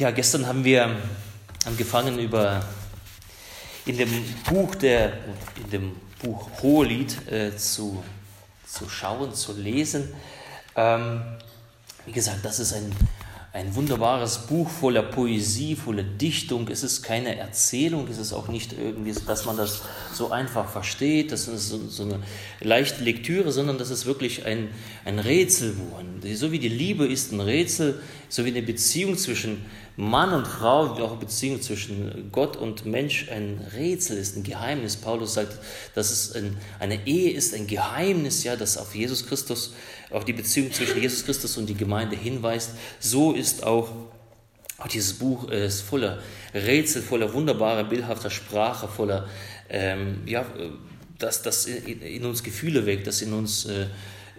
Ja, gestern haben wir angefangen über in dem Buch der in dem Buch Hohelied äh, zu, zu schauen, zu lesen. Ähm, wie gesagt, das ist ein ein wunderbares Buch voller Poesie, voller Dichtung. Es ist keine Erzählung, es ist auch nicht irgendwie, dass man das so einfach versteht, das ist so, so eine leichte Lektüre, sondern das ist wirklich ein, ein Rätselbuch. So wie die Liebe ist ein Rätsel, so wie eine Beziehung zwischen Mann und Frau, wie auch Beziehung zwischen Gott und Mensch ein Rätsel ist, ein Geheimnis. Paulus sagt, dass es ein, eine Ehe ist ein Geheimnis, ja, das auf Jesus Christus, auf die Beziehung zwischen Jesus Christus und die Gemeinde hinweist. So ist auch, auch dieses Buch äh, ist voller Rätsel, voller wunderbarer, bildhafter Sprache, voller, ähm, ja, dass das in, uns Gefühle weckt, das in uns, äh,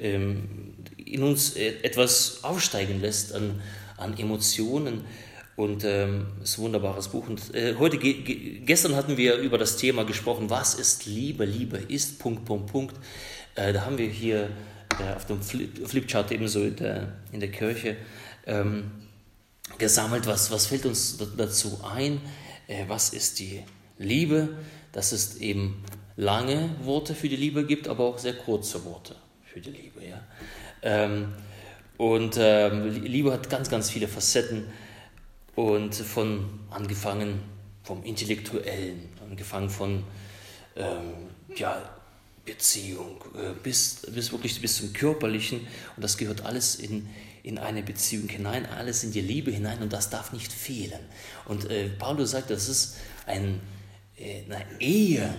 ähm, in uns etwas aufsteigen lässt an, an Emotionen. Und ähm, ist ein wunderbares Buch. Und äh, heute, gestern hatten wir über das Thema gesprochen, was ist Liebe? Liebe ist Punkt, Punkt, Punkt. Äh, da haben wir hier äh, auf dem Flip, Flipchart ebenso in der, in der Kirche ähm, gesammelt, was, was fällt uns dazu ein? Äh, was ist die Liebe? Dass es eben lange Worte für die Liebe gibt, aber auch sehr kurze Worte für die Liebe. Ja? Ähm, und ähm, Liebe hat ganz, ganz viele Facetten. Und von angefangen vom Intellektuellen, angefangen von ähm, ja, Beziehung äh, bis, bis wirklich bis zum Körperlichen. Und das gehört alles in, in eine Beziehung hinein, alles in die Liebe hinein und das darf nicht fehlen. Und äh, Paulus sagt, das ist ein, äh, eine Ehe,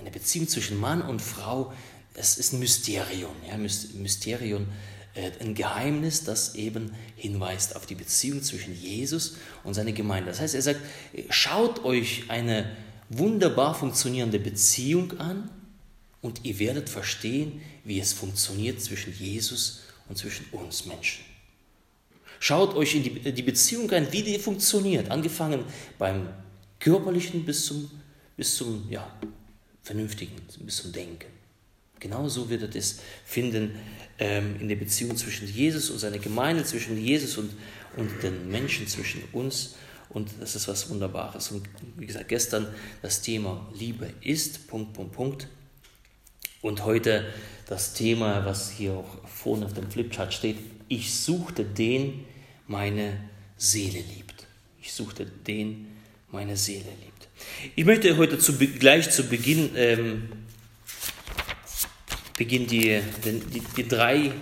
eine Beziehung zwischen Mann und Frau, es ist ein Mysterium, ja, Mysterium ein Geheimnis, das eben hinweist auf die Beziehung zwischen Jesus und seiner Gemeinde. Das heißt, er sagt, schaut euch eine wunderbar funktionierende Beziehung an und ihr werdet verstehen, wie es funktioniert zwischen Jesus und zwischen uns Menschen. Schaut euch in die, die Beziehung an, wie die funktioniert, angefangen beim körperlichen bis zum, bis zum ja, vernünftigen, bis zum Denken. Genauso wird er es finden ähm, in der Beziehung zwischen Jesus und seiner Gemeinde, zwischen Jesus und, und den Menschen, zwischen uns. Und das ist was Wunderbares. Und wie gesagt, gestern das Thema Liebe ist, Punkt, Punkt, Punkt. Und heute das Thema, was hier auch vorne auf dem Flipchart steht, ich suchte den, meine Seele liebt. Ich suchte den, meine Seele liebt. Ich möchte heute zu, gleich zu Beginn ähm, beginne die, die, die drei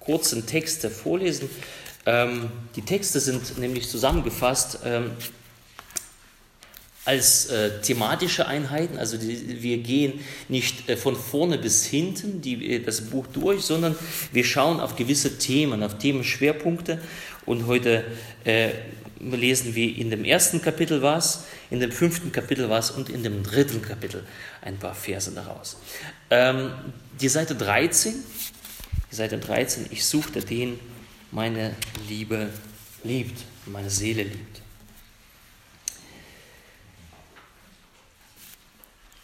kurzen Texte vorlesen. Ähm, die Texte sind nämlich zusammengefasst ähm, als äh, thematische Einheiten. Also die, wir gehen nicht äh, von vorne bis hinten die, äh, das Buch durch, sondern wir schauen auf gewisse Themen, auf Themenschwerpunkte. Und heute äh, lesen wir in dem ersten Kapitel was, in dem fünften Kapitel was und in dem dritten Kapitel ein paar Verse daraus. Ähm, die Seite 13, die Seite 13, ich suchte den, meine Liebe liebt, meine Seele liebt.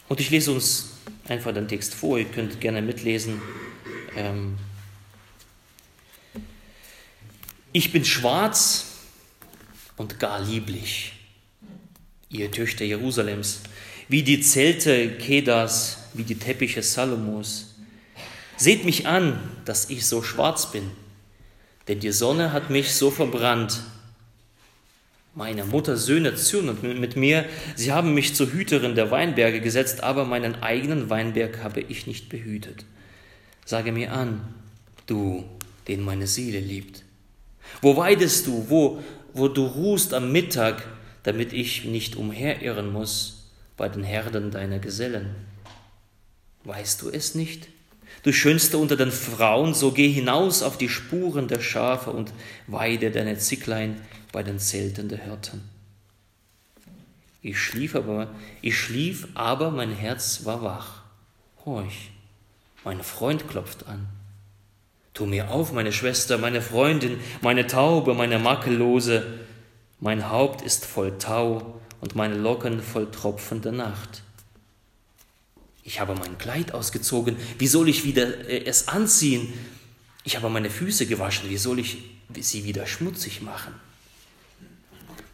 Und ich lese uns einfach den Text vor, ihr könnt gerne mitlesen. Ähm, ich bin schwarz und gar lieblich, ihr Töchter Jerusalems, wie die Zelte Kedas, wie die Teppiche Salomos. Seht mich an, dass ich so schwarz bin, denn die Sonne hat mich so verbrannt. Meine Mutter Söhne zürnen mit mir, sie haben mich zur Hüterin der Weinberge gesetzt, aber meinen eigenen Weinberg habe ich nicht behütet. Sage mir an, du, den meine Seele liebt. Wo weidest du, wo wo du ruhst am Mittag, damit ich nicht umherirren muss bei den Herden deiner Gesellen. Weißt du es nicht? Du Schönste unter den Frauen, so geh hinaus auf die Spuren der Schafe und weide deine Zicklein bei den Zelten der Hirten. Ich schlief aber, ich schlief, aber mein Herz war wach. Horch, mein Freund klopft an. Tu mir auf, meine Schwester, meine Freundin, meine Taube, meine Makellose. Mein Haupt ist voll Tau und meine Locken voll tropfende Nacht. Ich habe mein Kleid ausgezogen, wie soll ich wieder äh, es anziehen? Ich habe meine Füße gewaschen, wie soll ich sie wieder schmutzig machen?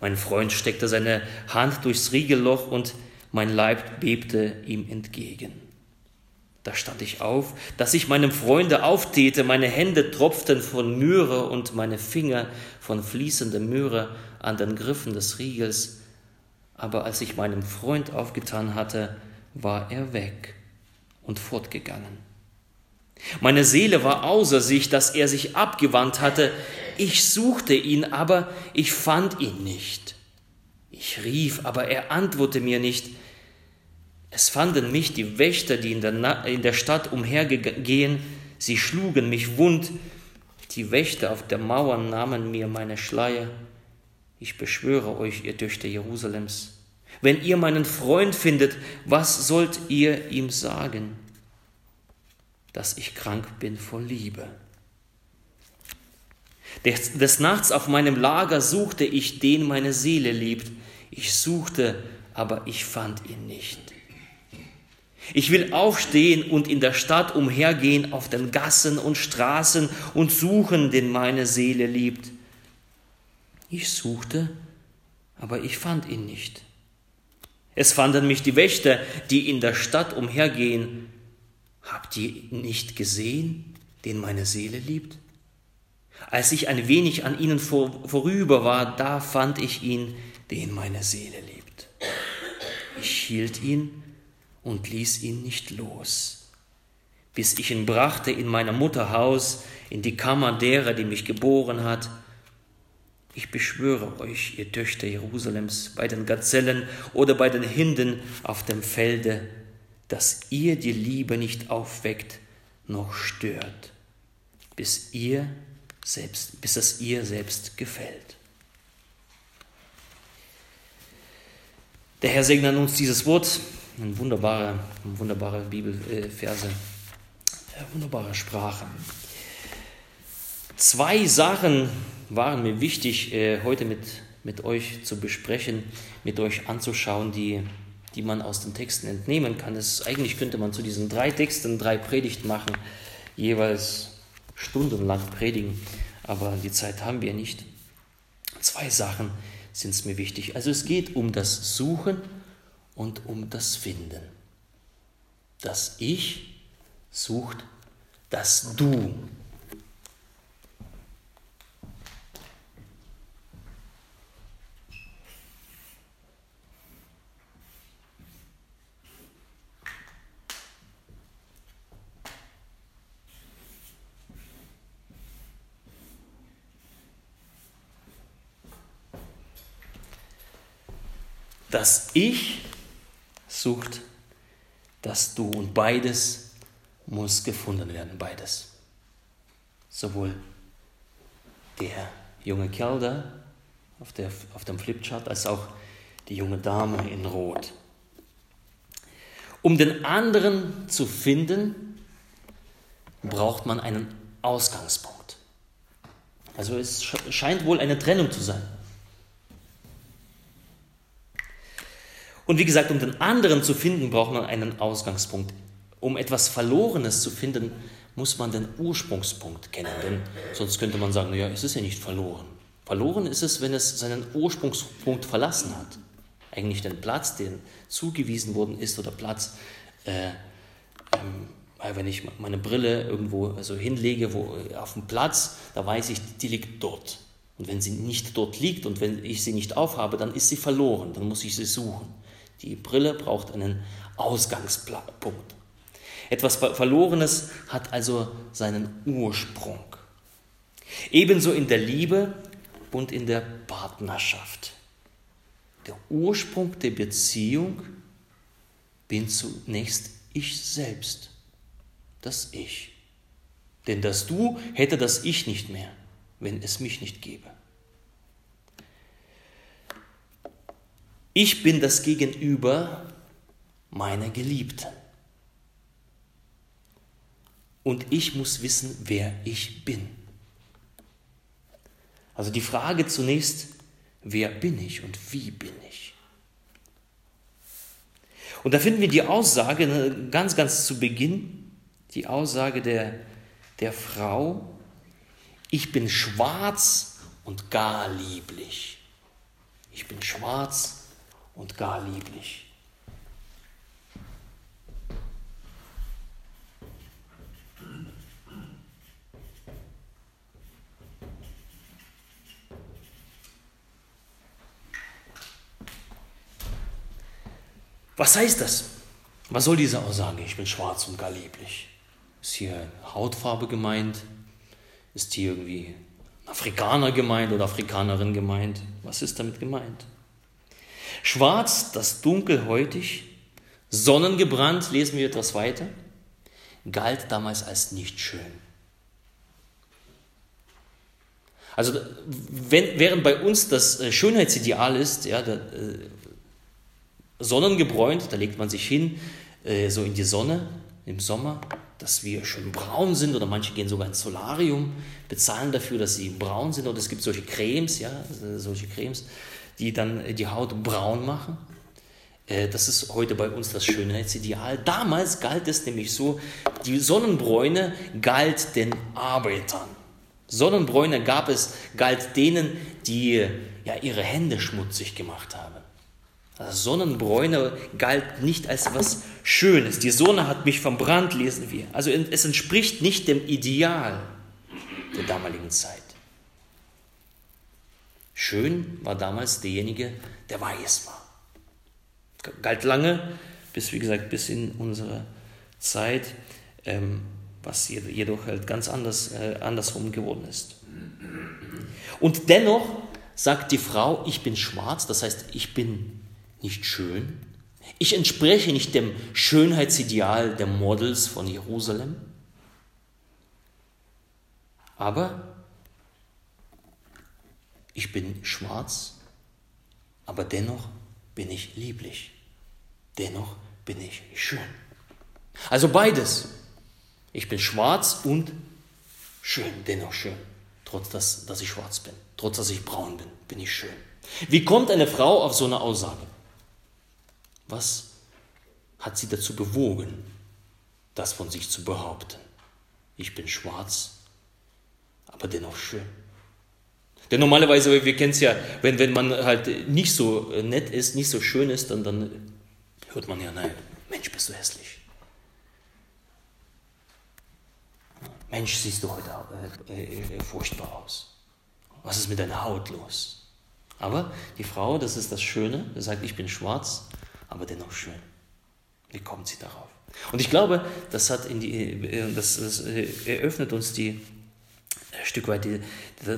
Mein Freund steckte seine Hand durchs Riegelloch und mein Leib bebte ihm entgegen. Da stand ich auf, dass ich meinem Freunde auftäte, meine Hände tropften von Myrrhe und meine Finger von fließender Myrrhe an den Griffen des Riegels. Aber als ich meinem Freund aufgetan hatte, war er weg und fortgegangen. Meine Seele war außer sich, dass er sich abgewandt hatte. Ich suchte ihn, aber ich fand ihn nicht. Ich rief, aber er antwortete mir nicht. Es fanden mich die Wächter, die in der, in der Stadt umhergehen, sie schlugen mich wund. Die Wächter auf der Mauer nahmen mir meine Schleier. Ich beschwöre euch, ihr Töchter Jerusalems, wenn ihr meinen Freund findet, was sollt ihr ihm sagen? Dass ich krank bin vor Liebe. Des, des Nachts auf meinem Lager suchte ich den meine Seele liebt. Ich suchte, aber ich fand ihn nicht. Ich will aufstehen und in der Stadt umhergehen auf den Gassen und Straßen und suchen, den meine Seele liebt. Ich suchte, aber ich fand ihn nicht. Es fanden mich die Wächter, die in der Stadt umhergehen. Habt ihr nicht gesehen, den meine Seele liebt? Als ich ein wenig an ihnen vor, vorüber war, da fand ich ihn, den meine Seele liebt. Ich hielt ihn und ließ ihn nicht los, bis ich ihn brachte in meiner Mutter Haus, in die Kammer derer, die mich geboren hat. Ich beschwöre euch, ihr Töchter Jerusalems, bei den Gazellen oder bei den Hinden auf dem Felde, dass ihr die Liebe nicht aufweckt noch stört, bis ihr selbst, bis es ihr selbst gefällt. Der Herr segne uns dieses Wort wunderbare, wunderbare Bibelverse, wunderbare Sprache. Zwei Sachen waren mir wichtig, äh, heute mit, mit euch zu besprechen, mit euch anzuschauen, die, die man aus den Texten entnehmen kann. Es, eigentlich könnte man zu diesen drei Texten drei Predigten machen, jeweils stundenlang predigen, aber die Zeit haben wir nicht. Zwei Sachen sind es mir wichtig. Also es geht um das Suchen und um das Finden. Das Ich sucht das Du. Das Ich sucht das Du. Und beides muss gefunden werden, beides. Sowohl der junge Kerl da auf, der, auf dem Flipchart als auch die junge Dame in Rot. Um den anderen zu finden, braucht man einen Ausgangspunkt. Also es scheint wohl eine Trennung zu sein. Und wie gesagt, um den anderen zu finden, braucht man einen Ausgangspunkt. Um etwas Verlorenes zu finden, muss man den Ursprungspunkt kennen. Denn sonst könnte man sagen, naja, es ist ja nicht verloren. Verloren ist es, wenn es seinen Ursprungspunkt verlassen hat. Eigentlich den Platz, den zugewiesen worden ist, oder Platz, äh, ähm, wenn ich meine Brille irgendwo also hinlege, wo, auf dem Platz, da weiß ich, die liegt dort. Und wenn sie nicht dort liegt und wenn ich sie nicht aufhabe, dann ist sie verloren, dann muss ich sie suchen. Die Brille braucht einen Ausgangspunkt. Etwas Verlorenes hat also seinen Ursprung. Ebenso in der Liebe und in der Partnerschaft. Der Ursprung der Beziehung bin zunächst ich selbst, das Ich. Denn das Du hätte das Ich nicht mehr, wenn es mich nicht gäbe. Ich bin das Gegenüber meiner Geliebten. Und ich muss wissen, wer ich bin. Also die Frage zunächst, wer bin ich und wie bin ich? Und da finden wir die Aussage ne, ganz, ganz zu Beginn, die Aussage der, der Frau, ich bin schwarz und gar lieblich. Ich bin schwarz und gar lieblich. Was heißt das? Was soll diese Aussage? Ich bin schwarz und gar lieblich. Ist hier Hautfarbe gemeint? Ist hier irgendwie Afrikaner gemeint oder Afrikanerin gemeint? Was ist damit gemeint? Schwarz, das dunkelhäutig, sonnengebrannt, lesen wir etwas weiter, galt damals als nicht schön. Also wenn, während bei uns das äh, Schönheitsideal ist, ja, der, äh, sonnengebräunt, da legt man sich hin, äh, so in die Sonne im Sommer, dass wir schön braun sind oder manche gehen sogar ins Solarium, bezahlen dafür, dass sie braun sind oder es gibt solche Cremes, ja, solche Cremes, die dann die Haut braun machen. Äh, das ist heute bei uns das Schönheitsideal. Damals galt es nämlich so, die Sonnenbräune galt den Arbeitern. Sonnenbräune gab es, galt denen, die ja, ihre Hände schmutzig gemacht haben. Sonnenbräune galt nicht als was Schönes. Die Sonne hat mich verbrannt, lesen wir. Also es entspricht nicht dem Ideal der damaligen Zeit. Schön war damals derjenige, der weiß war. Galt lange, bis wie gesagt, bis in unsere Zeit, ähm, was jedoch halt ganz anders, äh, andersrum geworden ist. Und dennoch sagt die Frau, ich bin schwarz, das heißt, ich bin nicht schön? Ich entspreche nicht dem Schönheitsideal der Models von Jerusalem. Aber ich bin schwarz, aber dennoch bin ich lieblich. Dennoch bin ich schön. Also beides. Ich bin schwarz und schön, dennoch schön. Trotz dass, dass ich schwarz bin, trotz dass ich braun bin, bin ich schön. Wie kommt eine Frau auf so eine Aussage? Was hat sie dazu bewogen, das von sich zu behaupten? Ich bin schwarz, aber dennoch schön. Denn normalerweise, wir kennen es ja, wenn, wenn man halt nicht so nett ist, nicht so schön ist, dann, dann hört man ja, nein, Mensch, bist du hässlich. Mensch, siehst du heute äh, äh, furchtbar aus. Was ist mit deiner Haut los? Aber die Frau, das ist das Schöne, sagt, ich bin schwarz, aber dennoch schön. Wie kommt sie darauf? Und ich glaube, das, hat in die, äh, das, das äh, eröffnet uns die, ein Stück weit die,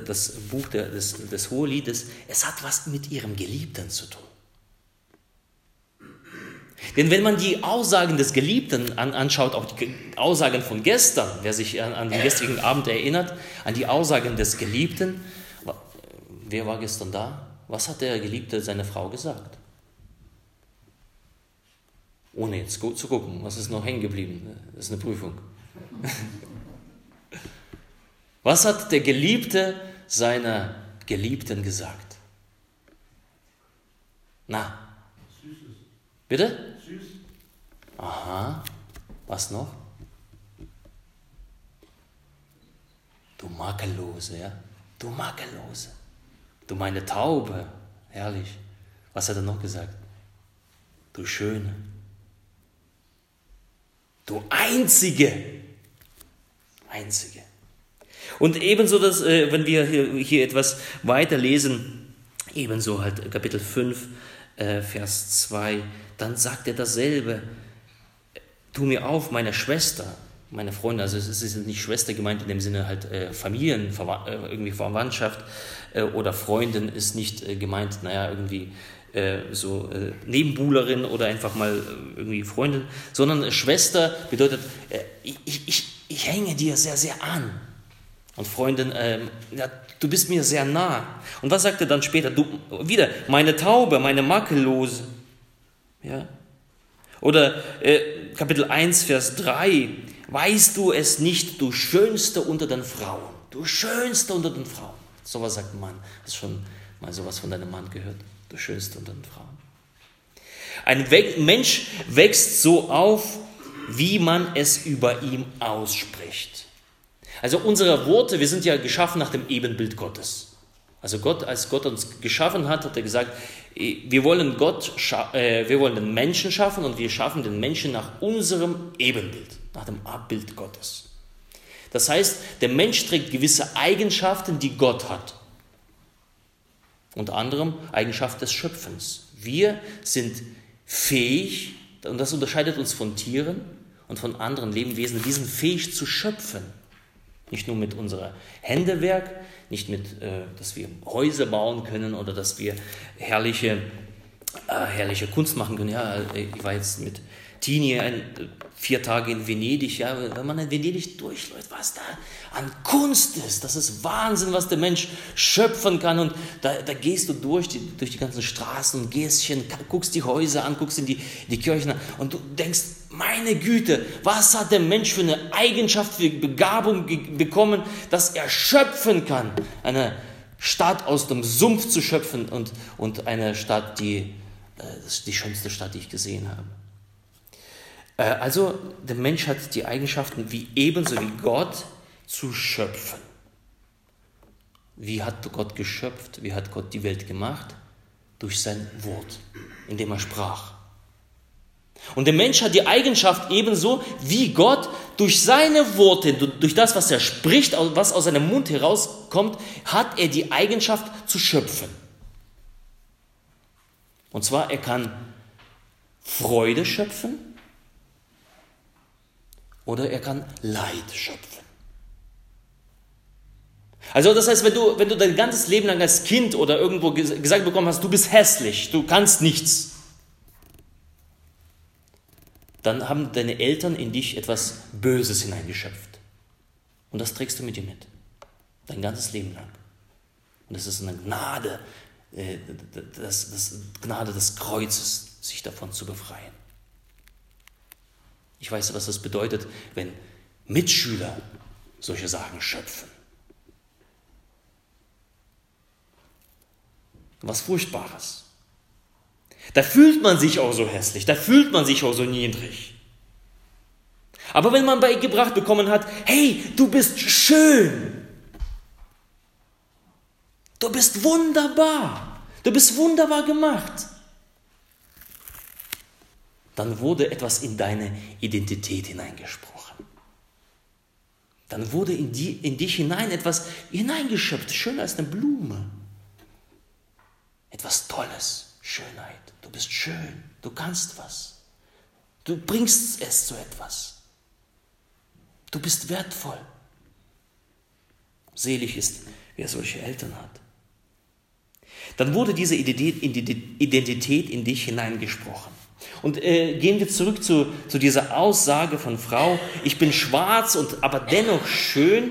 das Buch des, des Hoheliedes. Es hat was mit ihrem Geliebten zu tun. Denn wenn man die Aussagen des Geliebten anschaut, auch die Aussagen von gestern, wer sich an, an den gestrigen Abend erinnert, an die Aussagen des Geliebten, wer war gestern da? Was hat der Geliebte seiner Frau gesagt? Ohne jetzt zu gucken, was ist noch hängen geblieben. Das ist eine Prüfung. Was hat der Geliebte seiner Geliebten gesagt? Na? Bitte? Aha. Was noch? Du Makellose, ja? Du Makellose. Du meine Taube. Herrlich. Was hat er noch gesagt? Du Schöne. Du Einzige. Einzige. Und ebenso, dass, äh, wenn wir hier, hier etwas weiter lesen, ebenso halt Kapitel 5, äh, Vers 2, dann sagt er dasselbe. Tu mir auf, meine Schwester, meine Freunde, also es ist nicht Schwester gemeint in dem Sinne halt äh, Familien, äh, irgendwie Verwandtschaft äh, oder Freundin ist nicht äh, gemeint, naja, irgendwie äh, so äh, Nebenbuhlerin oder einfach mal irgendwie Freundin, sondern Schwester bedeutet, ich, ich, ich hänge dir sehr, sehr an. Und Freundin, ähm, ja, du bist mir sehr nah. Und was sagt er dann später? Du, wieder, meine Taube, meine Makellose. Ja? Oder äh, Kapitel 1, Vers 3. Weißt du es nicht, du Schönste unter den Frauen? Du Schönste unter den Frauen. So was sagt ein Mann. Hast schon mal sowas von deinem Mann gehört? Du Schönste unter den Frauen. Ein Mensch wächst so auf, wie man es über ihm ausspricht. Also unsere Worte, wir sind ja geschaffen nach dem Ebenbild Gottes. Also Gott, als Gott uns geschaffen hat, hat er gesagt, wir wollen, Gott, äh, wir wollen den Menschen schaffen und wir schaffen den Menschen nach unserem Ebenbild, nach dem Abbild Gottes. Das heißt, der Mensch trägt gewisse Eigenschaften, die Gott hat. Unter anderem Eigenschaft des Schöpfens. Wir sind fähig, und das unterscheidet uns von Tieren und von anderen Lebewesen, wir sind fähig zu schöpfen. Nicht nur mit unserer Händewerk, nicht mit, äh, dass wir Häuser bauen können oder dass wir herrliche, äh, herrliche Kunst machen können. Ja, ich war jetzt mit Tini ein, vier Tage in Venedig, ja, wenn man in Venedig durchläuft, was da an Kunst ist, das ist Wahnsinn, was der Mensch schöpfen kann. Und da, da gehst du durch die, durch die ganzen Straßen und Gässchen, guckst die Häuser an, guckst in die, die Kirchen an. Und du denkst, meine Güte, was hat der Mensch für eine Eigenschaft, für Begabung bekommen, dass er schöpfen kann, eine Stadt aus dem Sumpf zu schöpfen und, und eine Stadt, die, äh, die schönste Stadt, die ich gesehen habe. Äh, also der Mensch hat die Eigenschaften wie ebenso wie Gott zu schöpfen. Wie hat Gott geschöpft? Wie hat Gott die Welt gemacht? Durch sein Wort, indem er sprach. Und der Mensch hat die Eigenschaft ebenso wie Gott durch seine Worte, durch das, was er spricht, was aus seinem Mund herauskommt, hat er die Eigenschaft zu schöpfen. Und zwar, er kann Freude schöpfen, oder er kann Leid schöpfen. Also das heißt, wenn du, wenn du dein ganzes Leben lang als Kind oder irgendwo gesagt bekommen hast, du bist hässlich, du kannst nichts, dann haben deine Eltern in dich etwas Böses hineingeschöpft. Und das trägst du mit dir mit. Dein ganzes Leben lang. Und das ist eine Gnade, äh, das, das Gnade des Kreuzes, sich davon zu befreien. Ich weiß, was das bedeutet, wenn Mitschüler solche Sachen schöpfen. Was Furchtbares. Da fühlt man sich auch so hässlich, da fühlt man sich auch so niedrig. Aber wenn man beigebracht bekommen hat, hey, du bist schön, du bist wunderbar, du bist wunderbar gemacht, dann wurde etwas in deine Identität hineingesprochen. Dann wurde in, die, in dich hinein etwas hineingeschöpft, schöner als eine Blume. Etwas Tolles, Schönheit. Du bist schön, du kannst was. Du bringst es zu etwas. Du bist wertvoll. Selig ist, wer solche Eltern hat. Dann wurde diese Identität in dich hineingesprochen. Und äh, gehen wir zurück zu, zu dieser Aussage von Frau, ich bin schwarz und aber dennoch schön.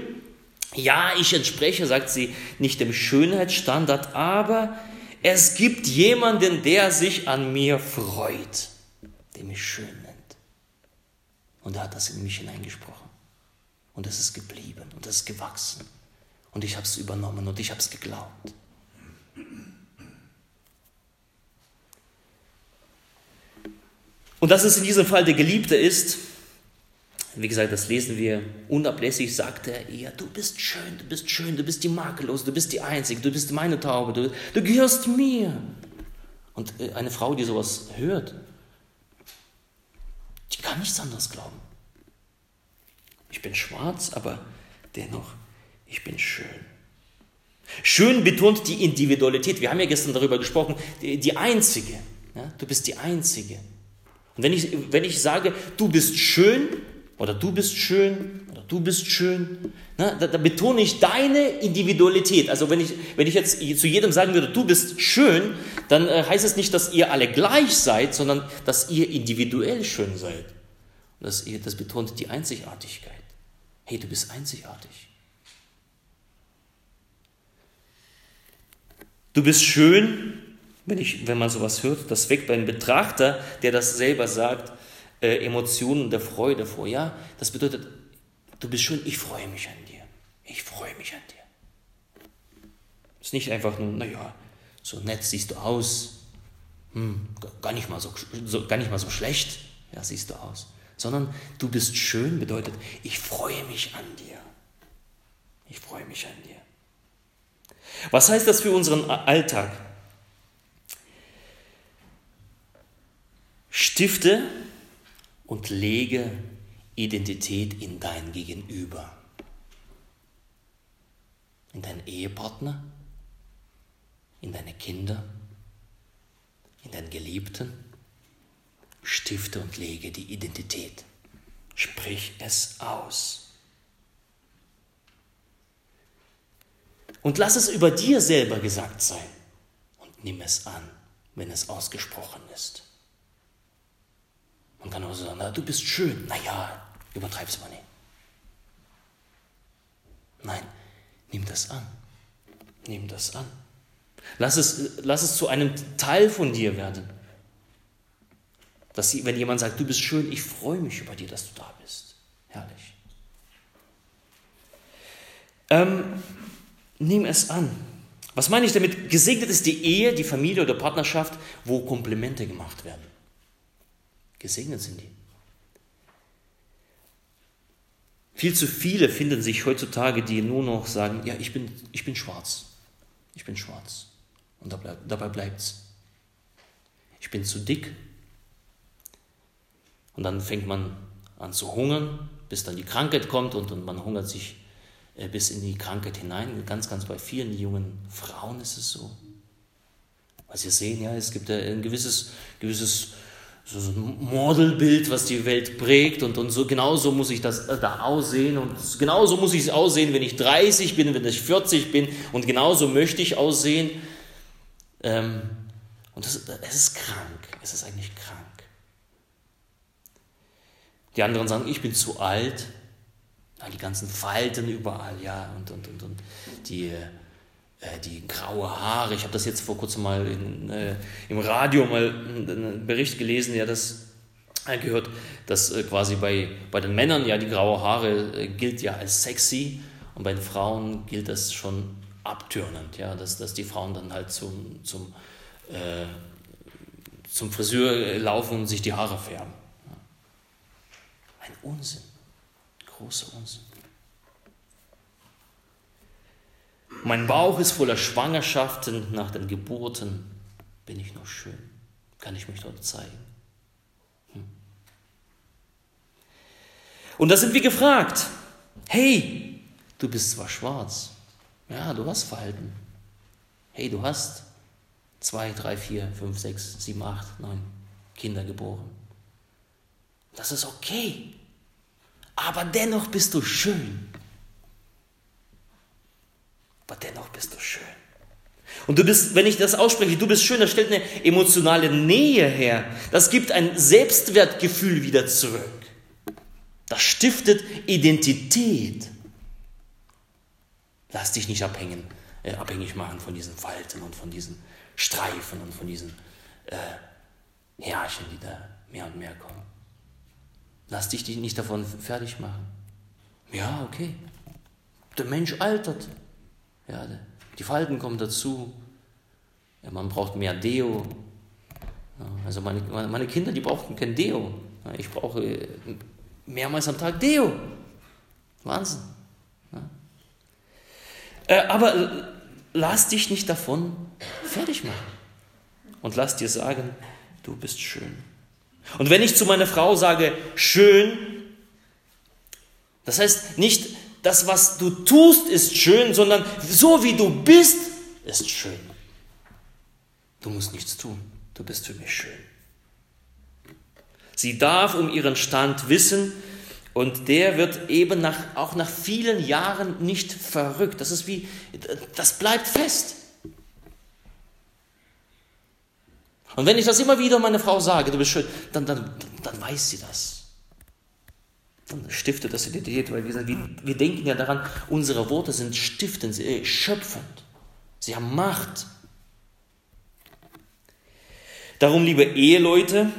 Ja, ich entspreche, sagt sie, nicht dem Schönheitsstandard, aber es gibt jemanden, der sich an mir freut, der mich schön nennt. Und er hat das in mich hineingesprochen. Und es ist geblieben und es ist gewachsen. Und ich habe es übernommen und ich habe es geglaubt. Und dass es in diesem Fall der Geliebte ist, wie gesagt, das lesen wir unablässig, sagt er ihr, du bist schön, du bist schön, du bist die Makellos, du bist die Einzige, du bist meine Taube, du, du gehörst mir. Und äh, eine Frau, die sowas hört, die kann nichts anderes glauben. Ich bin schwarz, aber dennoch, ich bin schön. Schön betont die Individualität. Wir haben ja gestern darüber gesprochen, die, die Einzige. Ja? Du bist die Einzige. Und wenn ich, wenn ich sage, du bist schön oder du bist schön oder du bist schön, na, da, da, betone ich deine Individualität. Also wenn ich, wenn ich jetzt zu jedem sagen würde, du bist schön, dann äh, heißt es nicht, dass ihr alle gleich seid, sondern dass ihr individuell schön seid. Das, das betont die Einzigartigkeit. Hey, du bist einzigartig. Du bist schön, wenn, ich, wenn man sowas hört, das weckt beim Betrachter, der das selber sagt, äh, Emotionen der Freude vor. Ja, das bedeutet, du bist schön, ich freue mich an dir. Ich freue mich an dir. Ist nicht einfach nur, naja, so nett siehst du aus, hm, gar, nicht mal so, so, gar nicht mal so schlecht, ja, siehst du aus. Sondern du bist schön bedeutet, ich freue mich an dir. Ich freue mich an dir. Was heißt das für unseren Alltag? Stifte und lege Identität in dein Gegenüber, in deinen Ehepartner, in deine Kinder, in deinen Geliebten. Stifte und lege die Identität. Sprich es aus. Und lass es über dir selber gesagt sein und nimm es an, wenn es ausgesprochen ist. Man kann auch sagen, na, du bist schön. Naja, übertreib's mal nicht. Nein, nimm das an. Nimm das an. Lass es, lass es zu einem Teil von dir werden. Dass wenn jemand sagt, du bist schön, ich freue mich über dir, dass du da bist. Herrlich. Ähm, nimm es an. Was meine ich damit? Gesegnet ist die Ehe, die Familie oder Partnerschaft, wo Komplimente gemacht werden. Gesegnet sind die. Viel zu viele finden sich heutzutage, die nur noch sagen, ja, ich bin, ich bin schwarz. Ich bin schwarz. Und dabei bleibt es. Ich bin zu dick. Und dann fängt man an zu hungern, bis dann die Krankheit kommt und, und man hungert sich äh, bis in die Krankheit hinein. Ganz, ganz bei vielen jungen Frauen ist es so. Weil sie sehen, ja, es gibt ein gewisses, gewisses so ein Modelbild, was die Welt prägt und, und so genauso muss ich das äh, da aussehen und genauso muss ich es aussehen, wenn ich 30 bin, wenn ich 40 bin und genauso möchte ich aussehen. Ähm, und das, es ist krank, es ist eigentlich krank. Die anderen sagen, ich bin zu alt, die ganzen Falten überall, ja, und, und, und, und die, äh, die graue Haare. Ich habe das jetzt vor kurzem mal in, äh, im Radio mal einen Bericht gelesen, ja, das gehört, dass äh, quasi bei, bei den Männern ja die graue Haare äh, gilt ja als sexy und bei den Frauen gilt das schon abtürnend, ja, dass, dass die Frauen dann halt zum, zum, äh, zum Friseur laufen und sich die Haare färben. Ein Unsinn, großer Unsinn. Mein Bauch ist voller Schwangerschaften, nach den Geburten bin ich noch schön. Kann ich mich dort zeigen? Hm. Und da sind wir gefragt, hey, du bist zwar schwarz, ja, du hast Verhalten. Hey, du hast zwei, drei, vier, fünf, sechs, sieben, acht, neun Kinder geboren. Das ist okay. Aber dennoch bist du schön aber dennoch bist du schön. Und du bist, wenn ich das ausspreche, du bist schön, das stellt eine emotionale Nähe her. Das gibt ein Selbstwertgefühl wieder zurück. Das stiftet Identität. Lass dich nicht abhängen, äh, abhängig machen von diesen Falten und von diesen Streifen und von diesen äh, Härchen, die da mehr und mehr kommen. Lass dich nicht davon fertig machen. Ja, okay. Der Mensch altert. Ja, die Falten kommen dazu. Ja, man braucht mehr Deo. Ja, also meine, meine Kinder, die brauchten kein Deo. Ja, ich brauche äh, mehrmals am Tag Deo. Wahnsinn. Äh, aber lass dich nicht davon fertig machen. Und lass dir sagen, du bist schön. Und wenn ich zu meiner Frau sage, schön, das heißt nicht, das, was du tust, ist schön, sondern so wie du bist, ist schön. Du musst nichts tun, du bist für mich schön. Sie darf um ihren Stand wissen und der wird eben nach, auch nach vielen Jahren nicht verrückt. Das ist wie, das bleibt fest. Und wenn ich das immer wieder meiner Frau sage, du bist schön, dann, dann, dann weiß sie das stiftet das Identität, weil wir, wir, denken ja daran, unsere Worte sind stiftend, äh, schöpfend. Sie haben Macht. Darum, liebe Eheleute,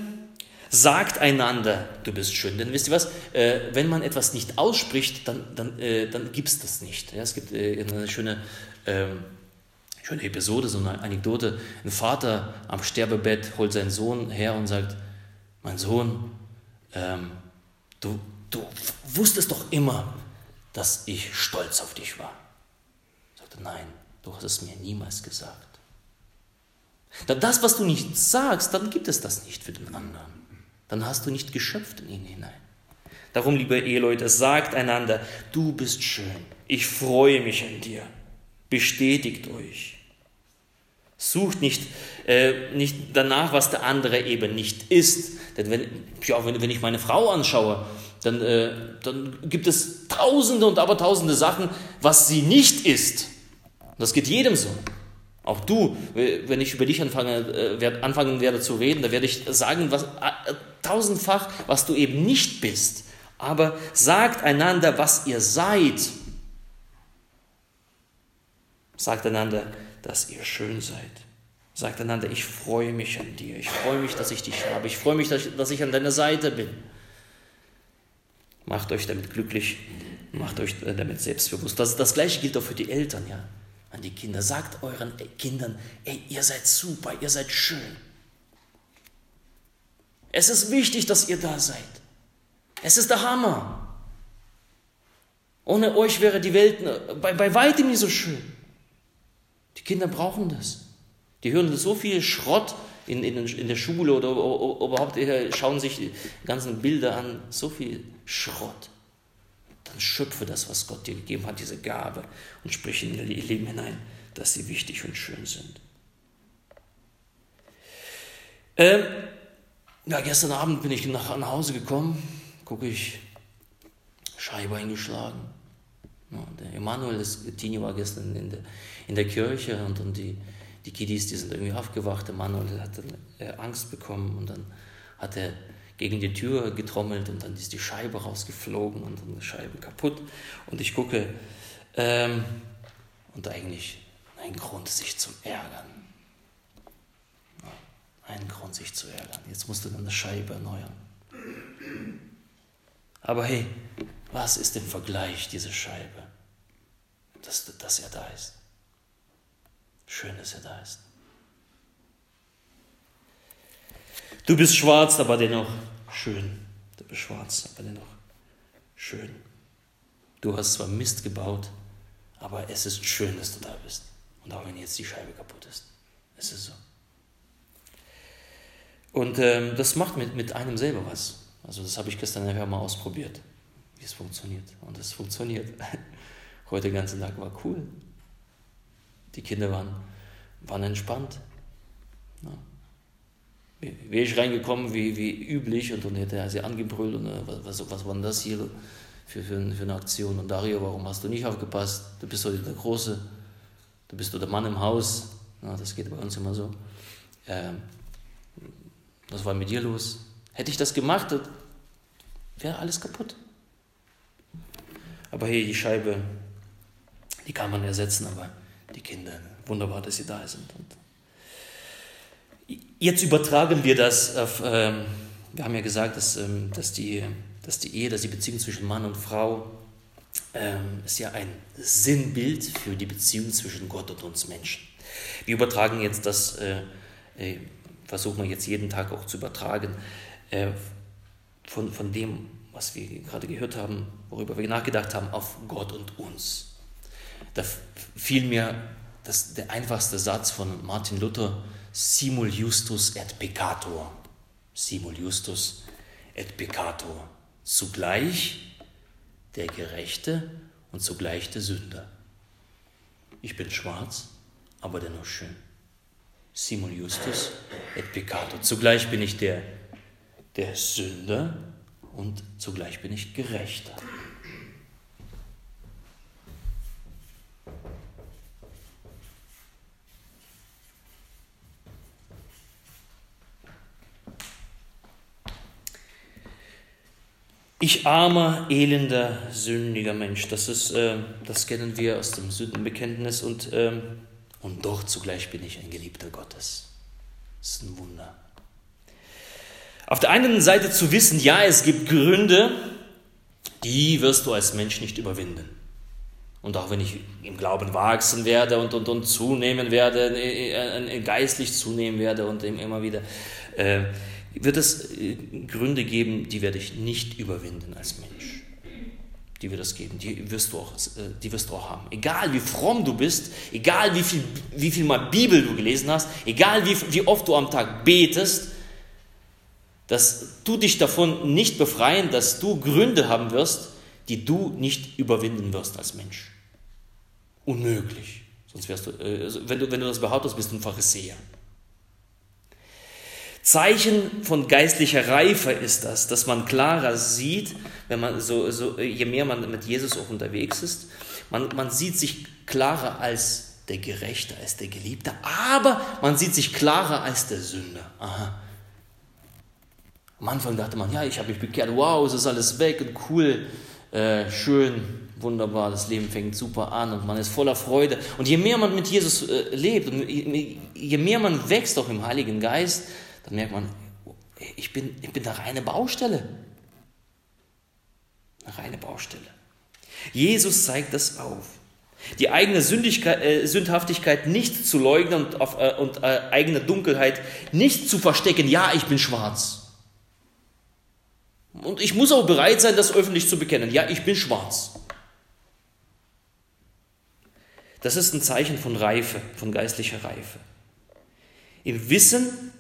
sagt einander, du bist schön. Denn wisst ihr was, äh, wenn man etwas nicht ausspricht, dann, dann, äh, dann gibt es das nicht. Ja, es gibt äh, eine schöne, ähm, schöne Episode, so eine Anekdote. Ein Vater am Sterbebett holt seinen Sohn her und sagt, mein Sohn, ähm, du, du wusstest doch immer, dass ich stolz auf dich war. Er sagte, nein, du hast es mir niemals gesagt. Das, was du nicht sagst, dann gibt es das nicht für den anderen. Dann hast du nicht geschöpft in ihn hinein. Darum, liebe Eheleute, sagt einander, du bist schön, ich freue mich an dir, bestätigt euch. Sucht nicht, äh, nicht danach, was der andere eben nicht ist. Denn wenn, ja, wenn, wenn ich meine Frau anschaue, dann, äh, dann gibt es tausende und aber tausende Sachen, was sie nicht ist. Das geht jedem so. Auch du, wenn ich über dich anfange, äh, anfangen werde zu reden, da werde ich sagen, was, äh, tausendfach, was du eben nicht bist. Aber sagt einander, was ihr seid. Sagt einander, dass ihr schön seid. Sagt einander, ich freue mich an dir. Ich freue mich, dass ich dich habe. Ich freue mich, dass ich an deiner Seite bin. Macht euch damit glücklich, macht euch damit selbstbewusst. Das, das gleiche gilt auch für die Eltern, ja. An die Kinder. Sagt euren Kindern, ey, ihr seid super, ihr seid schön. Es ist wichtig, dass ihr da seid. Es ist der Hammer. Ohne euch wäre die Welt bei, bei weitem nicht so schön. Die Kinder brauchen das. Die hören so viel Schrott in, in, in der Schule oder, oder überhaupt schauen sich die ganzen Bilder an. So viel Schrott. Dann schöpfe das, was Gott dir gegeben hat, diese Gabe, und sprich in ihr Leben hinein, dass sie wichtig und schön sind. Ähm, ja, gestern Abend bin ich nach, nach Hause gekommen, gucke ich, Scheibe eingeschlagen. Ja, der Emanuel, das Tini war gestern in der, in der Kirche und, und die, die Kiddies, die sind irgendwie aufgewacht. Der Emanuel hat dann äh, Angst bekommen und dann hat er gegen die Tür getrommelt und dann ist die Scheibe rausgeflogen und dann die Scheibe kaputt. Und ich gucke ähm, und eigentlich ein Grund, sich zu ärgern. ein Grund, sich zu ärgern. Jetzt musst du dann eine Scheibe erneuern. Aber hey, was ist im Vergleich diese Scheibe? Dass, dass er da ist. Schön, dass er da ist. Du bist schwarz, aber dennoch schön. Du bist schwarz, aber dennoch schön. Du hast zwar Mist gebaut, aber es ist schön, dass du da bist. Und auch wenn jetzt die Scheibe kaputt ist. Es ist so. Und ähm, das macht mit, mit einem selber was. Also das habe ich gestern nachher mal ausprobiert, wie es funktioniert. Und es funktioniert. Heute den ganzen Tag war cool. Die Kinder waren, waren entspannt. Ja wäre ich reingekommen wie, wie üblich und dann hätte er sie angebrüllt und äh, was, was war denn das hier für, für, für eine Aktion? Und Dario, warum hast du nicht aufgepasst? Du bist heute der Große, du bist der Mann im Haus. Ja, das geht bei uns immer so. Ähm, was war mit dir los? Hätte ich das gemacht, wäre alles kaputt. Aber hey, die Scheibe, die kann man ersetzen, aber die Kinder, wunderbar, dass sie da sind. Und Jetzt übertragen wir das auf, ähm, wir haben ja gesagt, dass, ähm, dass, die, dass die Ehe, dass die Beziehung zwischen Mann und Frau ähm, ist ja ein Sinnbild für die Beziehung zwischen Gott und uns Menschen. Wir übertragen jetzt das, äh, äh, versuchen wir jetzt jeden Tag auch zu übertragen, äh, von, von dem, was wir gerade gehört haben, worüber wir nachgedacht haben, auf Gott und uns. Da fiel mir das, der einfachste Satz von Martin Luther simul justus et peccator. Simul justus et peccator. Zugleich der Gerechte und zugleich der Sünder. Ich bin schwarz, aber dennoch schön. Simul justus et peccator. Zugleich bin ich der, der Sünder und zugleich bin ich Gerechter. Ich armer, elender, sündiger Mensch. Das, ist, äh, das kennen wir aus dem Sündenbekenntnis und, äh, und doch zugleich bin ich ein Geliebter Gottes. Das ist ein Wunder. Auf der einen Seite zu wissen, ja, es gibt Gründe, die wirst du als Mensch nicht überwinden. Und auch wenn ich im Glauben wachsen werde und, und, und zunehmen werde, äh, äh, geistlich zunehmen werde und immer wieder, äh, wird es äh, Gründe geben, die werde ich nicht überwinden als Mensch. die wird es geben. Die wirst, du auch, äh, die wirst du auch haben. Egal wie fromm du bist, egal wie viel, wie viel mal Bibel du gelesen hast, egal wie, wie oft du am Tag betest, dass du dich davon nicht befreien, dass du Gründe haben wirst, die du nicht überwinden wirst als Mensch. Unmöglich. Sonst wärst du, äh, wenn, du wenn du das behauptest, bist du ein Pharisäer. Zeichen von geistlicher Reife ist das, dass man klarer sieht, wenn man so, so, je mehr man mit Jesus auch unterwegs ist, man, man sieht sich klarer als der Gerechte, als der Geliebte, aber man sieht sich klarer als der Sünder. Aha. Am Anfang dachte man, ja, ich habe mich bekehrt, wow, es ist alles weg und cool, äh, schön, wunderbar, das Leben fängt super an und man ist voller Freude. Und je mehr man mit Jesus äh, lebt und je mehr man wächst auch im Heiligen Geist, dann merkt man, ich bin, ich bin eine reine Baustelle. Eine reine Baustelle. Jesus zeigt das auf. Die eigene äh, Sündhaftigkeit nicht zu leugnen und, auf, äh, und äh, eigene Dunkelheit nicht zu verstecken. Ja, ich bin schwarz. Und ich muss auch bereit sein, das öffentlich zu bekennen. Ja, ich bin schwarz. Das ist ein Zeichen von Reife, von geistlicher Reife. Im Wissen,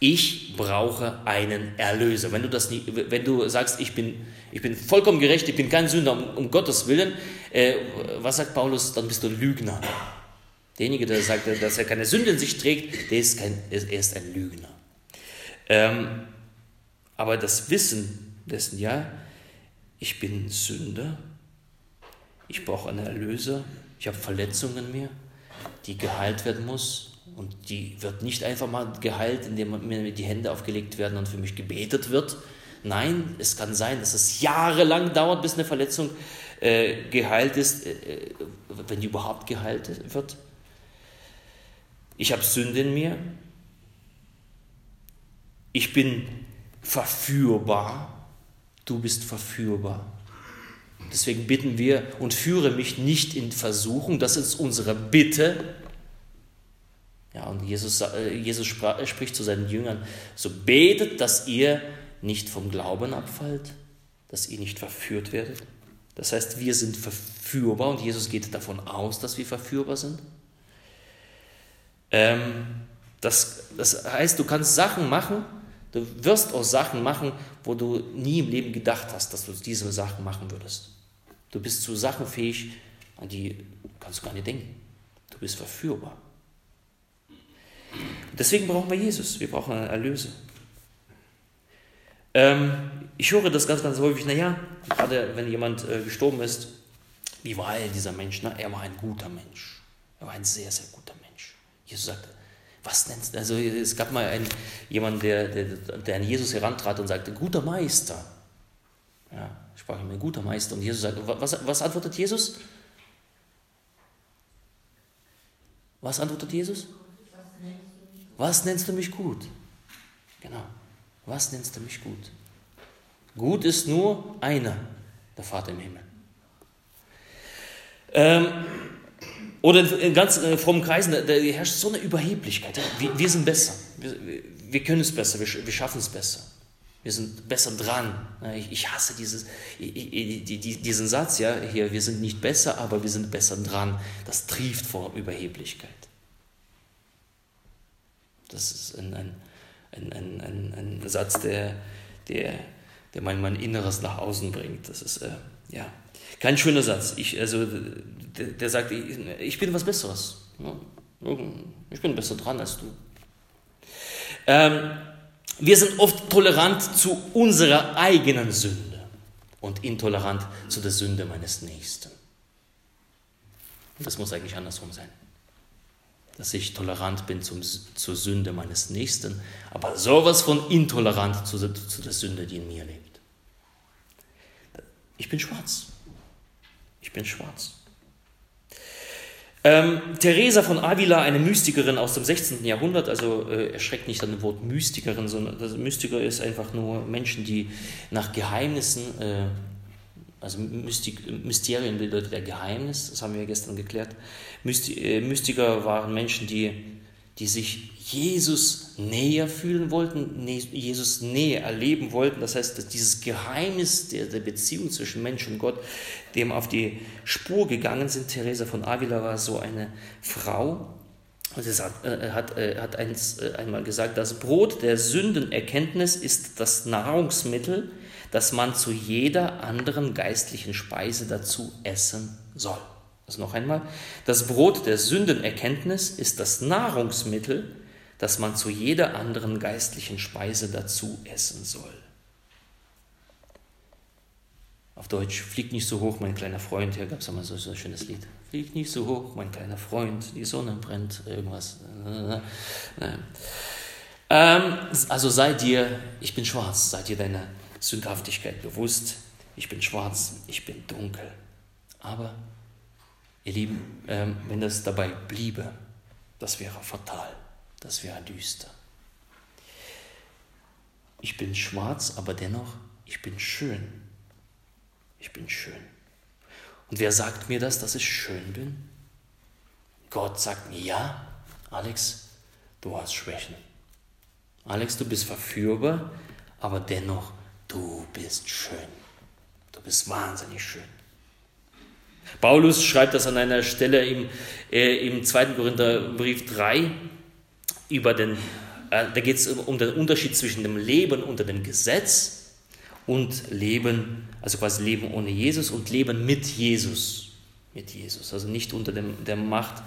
ich brauche einen Erlöser. Wenn du, das nie, wenn du sagst, ich bin, ich bin vollkommen gerecht, ich bin kein Sünder, um, um Gottes Willen, äh, was sagt Paulus? Dann bist du ein Lügner. Derjenige, der sagt, dass er keine Sünde in sich trägt, der ist, kein, er ist ein Lügner. Ähm, aber das Wissen dessen, ja, ich bin Sünder, ich brauche einen Erlöser, ich habe Verletzungen in mir, die geheilt werden muss, und die wird nicht einfach mal geheilt, indem mir die Hände aufgelegt werden und für mich gebetet wird. Nein, es kann sein, dass es jahrelang dauert, bis eine Verletzung äh, geheilt ist, äh, äh wenn die überhaupt geheilt wird. Ich habe Sünde in mir. Ich bin verführbar. Du bist verführbar. Deswegen bitten wir und führe mich nicht in Versuchung. Das ist unsere Bitte ja, und Jesus, äh, Jesus sprach, spricht zu seinen Jüngern, so betet, dass ihr nicht vom Glauben abfallt, dass ihr nicht verführt werdet. Das heißt, wir sind verführbar und Jesus geht davon aus, dass wir verführbar sind. Ähm, das, das heißt, du kannst Sachen machen, du wirst auch Sachen machen, wo du nie im Leben gedacht hast, dass du diese Sachen machen würdest. Du bist zu Sachen fähig, an die kannst du gar nicht denken. Du bist verführbar. Deswegen brauchen wir Jesus, wir brauchen einen Erlöser. Ähm, ich höre das ganz, ganz häufig, naja, gerade wenn jemand äh, gestorben ist, wie war er, dieser Mensch? Na, er war ein guter Mensch. Er war ein sehr, sehr guter Mensch. Jesus sagte, was nennst du? Also es gab mal einen, jemanden, der, der, der an Jesus herantrat und sagte, guter Meister. Ja, sprach ihm guter Meister. Und Jesus sagte, was, was antwortet Jesus? Was antwortet Jesus? Was nennst du mich gut? Genau. Was nennst du mich gut? Gut ist nur einer, der Vater im Himmel. Ähm, oder in ganz äh, frommen Kreisen, da, da, herrscht so eine Überheblichkeit. Ja? Wir, wir, sind besser. Wir, wir können es besser. Wir, wir, schaffen es besser. Wir sind besser dran. Ich, ich hasse dieses, diesen Satz, ja, hier, wir sind nicht besser, aber wir sind besser dran. Das trieft vor Überheblichkeit. Das ist ein, ein, ein, ein, ein, Satz, der, der, der mein, mein Inneres nach außen bringt. Das ist, äh, ja, kein schöner Satz. Ich, also, der, der sagt, ich, ich, bin was Besseres. Ich bin besser dran als du. Ähm, wir sind oft tolerant zu unserer eigenen Sünde und intolerant zu der Sünde meines Nächsten. Das muss eigentlich andersrum sein dass ich tolerant bin zum, zur Sünde meines Nächsten, aber sowas von intolerant zu, zu der Sünde, die in mir lebt. Ich bin schwarz. Ich bin schwarz. Ähm, Teresa von Avila, eine Mystikerin aus dem 16. Jahrhundert, also äh, erschreckt nicht an dem Wort Mystikerin, sondern das Mystiker ist einfach nur Menschen, die nach Geheimnissen äh, also Mystik, Mysterien bedeutet ja Geheimnis, das haben wir gestern geklärt. Äh, Mystiker waren Menschen, die, die sich Jesus näher fühlen wollten, Jesus näher erleben wollten. Das heißt, dass dieses Geheimnis der, der Beziehung zwischen Mensch und Gott, dem auf die Spur gegangen sind. Teresa von Avila war so eine Frau. Sie sagt, äh, hat, äh, hat eins, äh, einmal gesagt, das Brot der Sündenerkenntnis ist das Nahrungsmittel, das man zu jeder anderen geistlichen Speise dazu essen soll. Also noch einmal, das Brot der Sündenerkenntnis ist das Nahrungsmittel, das man zu jeder anderen geistlichen Speise dazu essen soll. Auf Deutsch, flieg nicht so hoch, mein kleiner Freund. Hier gab es einmal so, so ein schönes Lied. Flieg nicht so hoch, mein kleiner Freund, die Sonne brennt, irgendwas. Ähm, also sei dir, ich bin schwarz, sei dir deiner Sündhaftigkeit bewusst. Ich bin schwarz, ich bin dunkel. Aber, ihr Lieben, ähm, wenn das dabei bliebe, das wäre fatal. Das wäre düster. Ich bin schwarz, aber dennoch, ich bin schön. Ich bin schön. Und wer sagt mir das, dass ich schön bin? Gott sagt mir, ja, Alex, du hast Schwächen. Alex, du bist verführbar, aber dennoch, du bist schön. Du bist wahnsinnig schön. Paulus schreibt das an einer Stelle im, äh, im 2. Korintherbrief 3, über den, äh, da geht es um den Unterschied zwischen dem Leben unter dem Gesetz und Leben, also quasi Leben ohne Jesus und Leben mit Jesus. Mit Jesus, also nicht unter dem, der Macht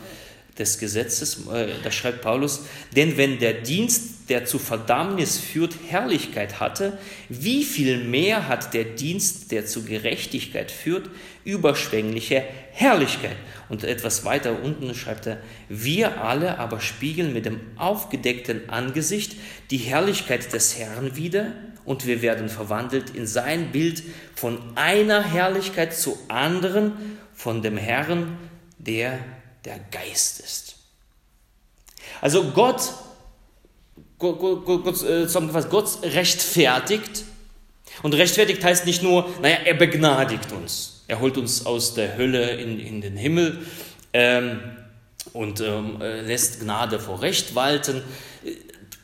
des Gesetzes, äh, da schreibt Paulus, denn wenn der Dienst, der zu Verdammnis führt, Herrlichkeit hatte, wie viel mehr hat der Dienst, der zu Gerechtigkeit führt, überschwängliche Herrlichkeit? Und etwas weiter unten schreibt er, wir alle aber spiegeln mit dem aufgedeckten Angesicht die Herrlichkeit des Herrn wieder und wir werden verwandelt in sein Bild von einer Herrlichkeit zu anderen, von dem Herrn, der der Geist ist. Also Gott, Gott, äh, zusammengefasst, Gott rechtfertigt. Und rechtfertigt heißt nicht nur, naja, er begnadigt uns. Er holt uns aus der Hölle in, in den Himmel ähm, und ähm, äh, lässt Gnade vor Recht walten.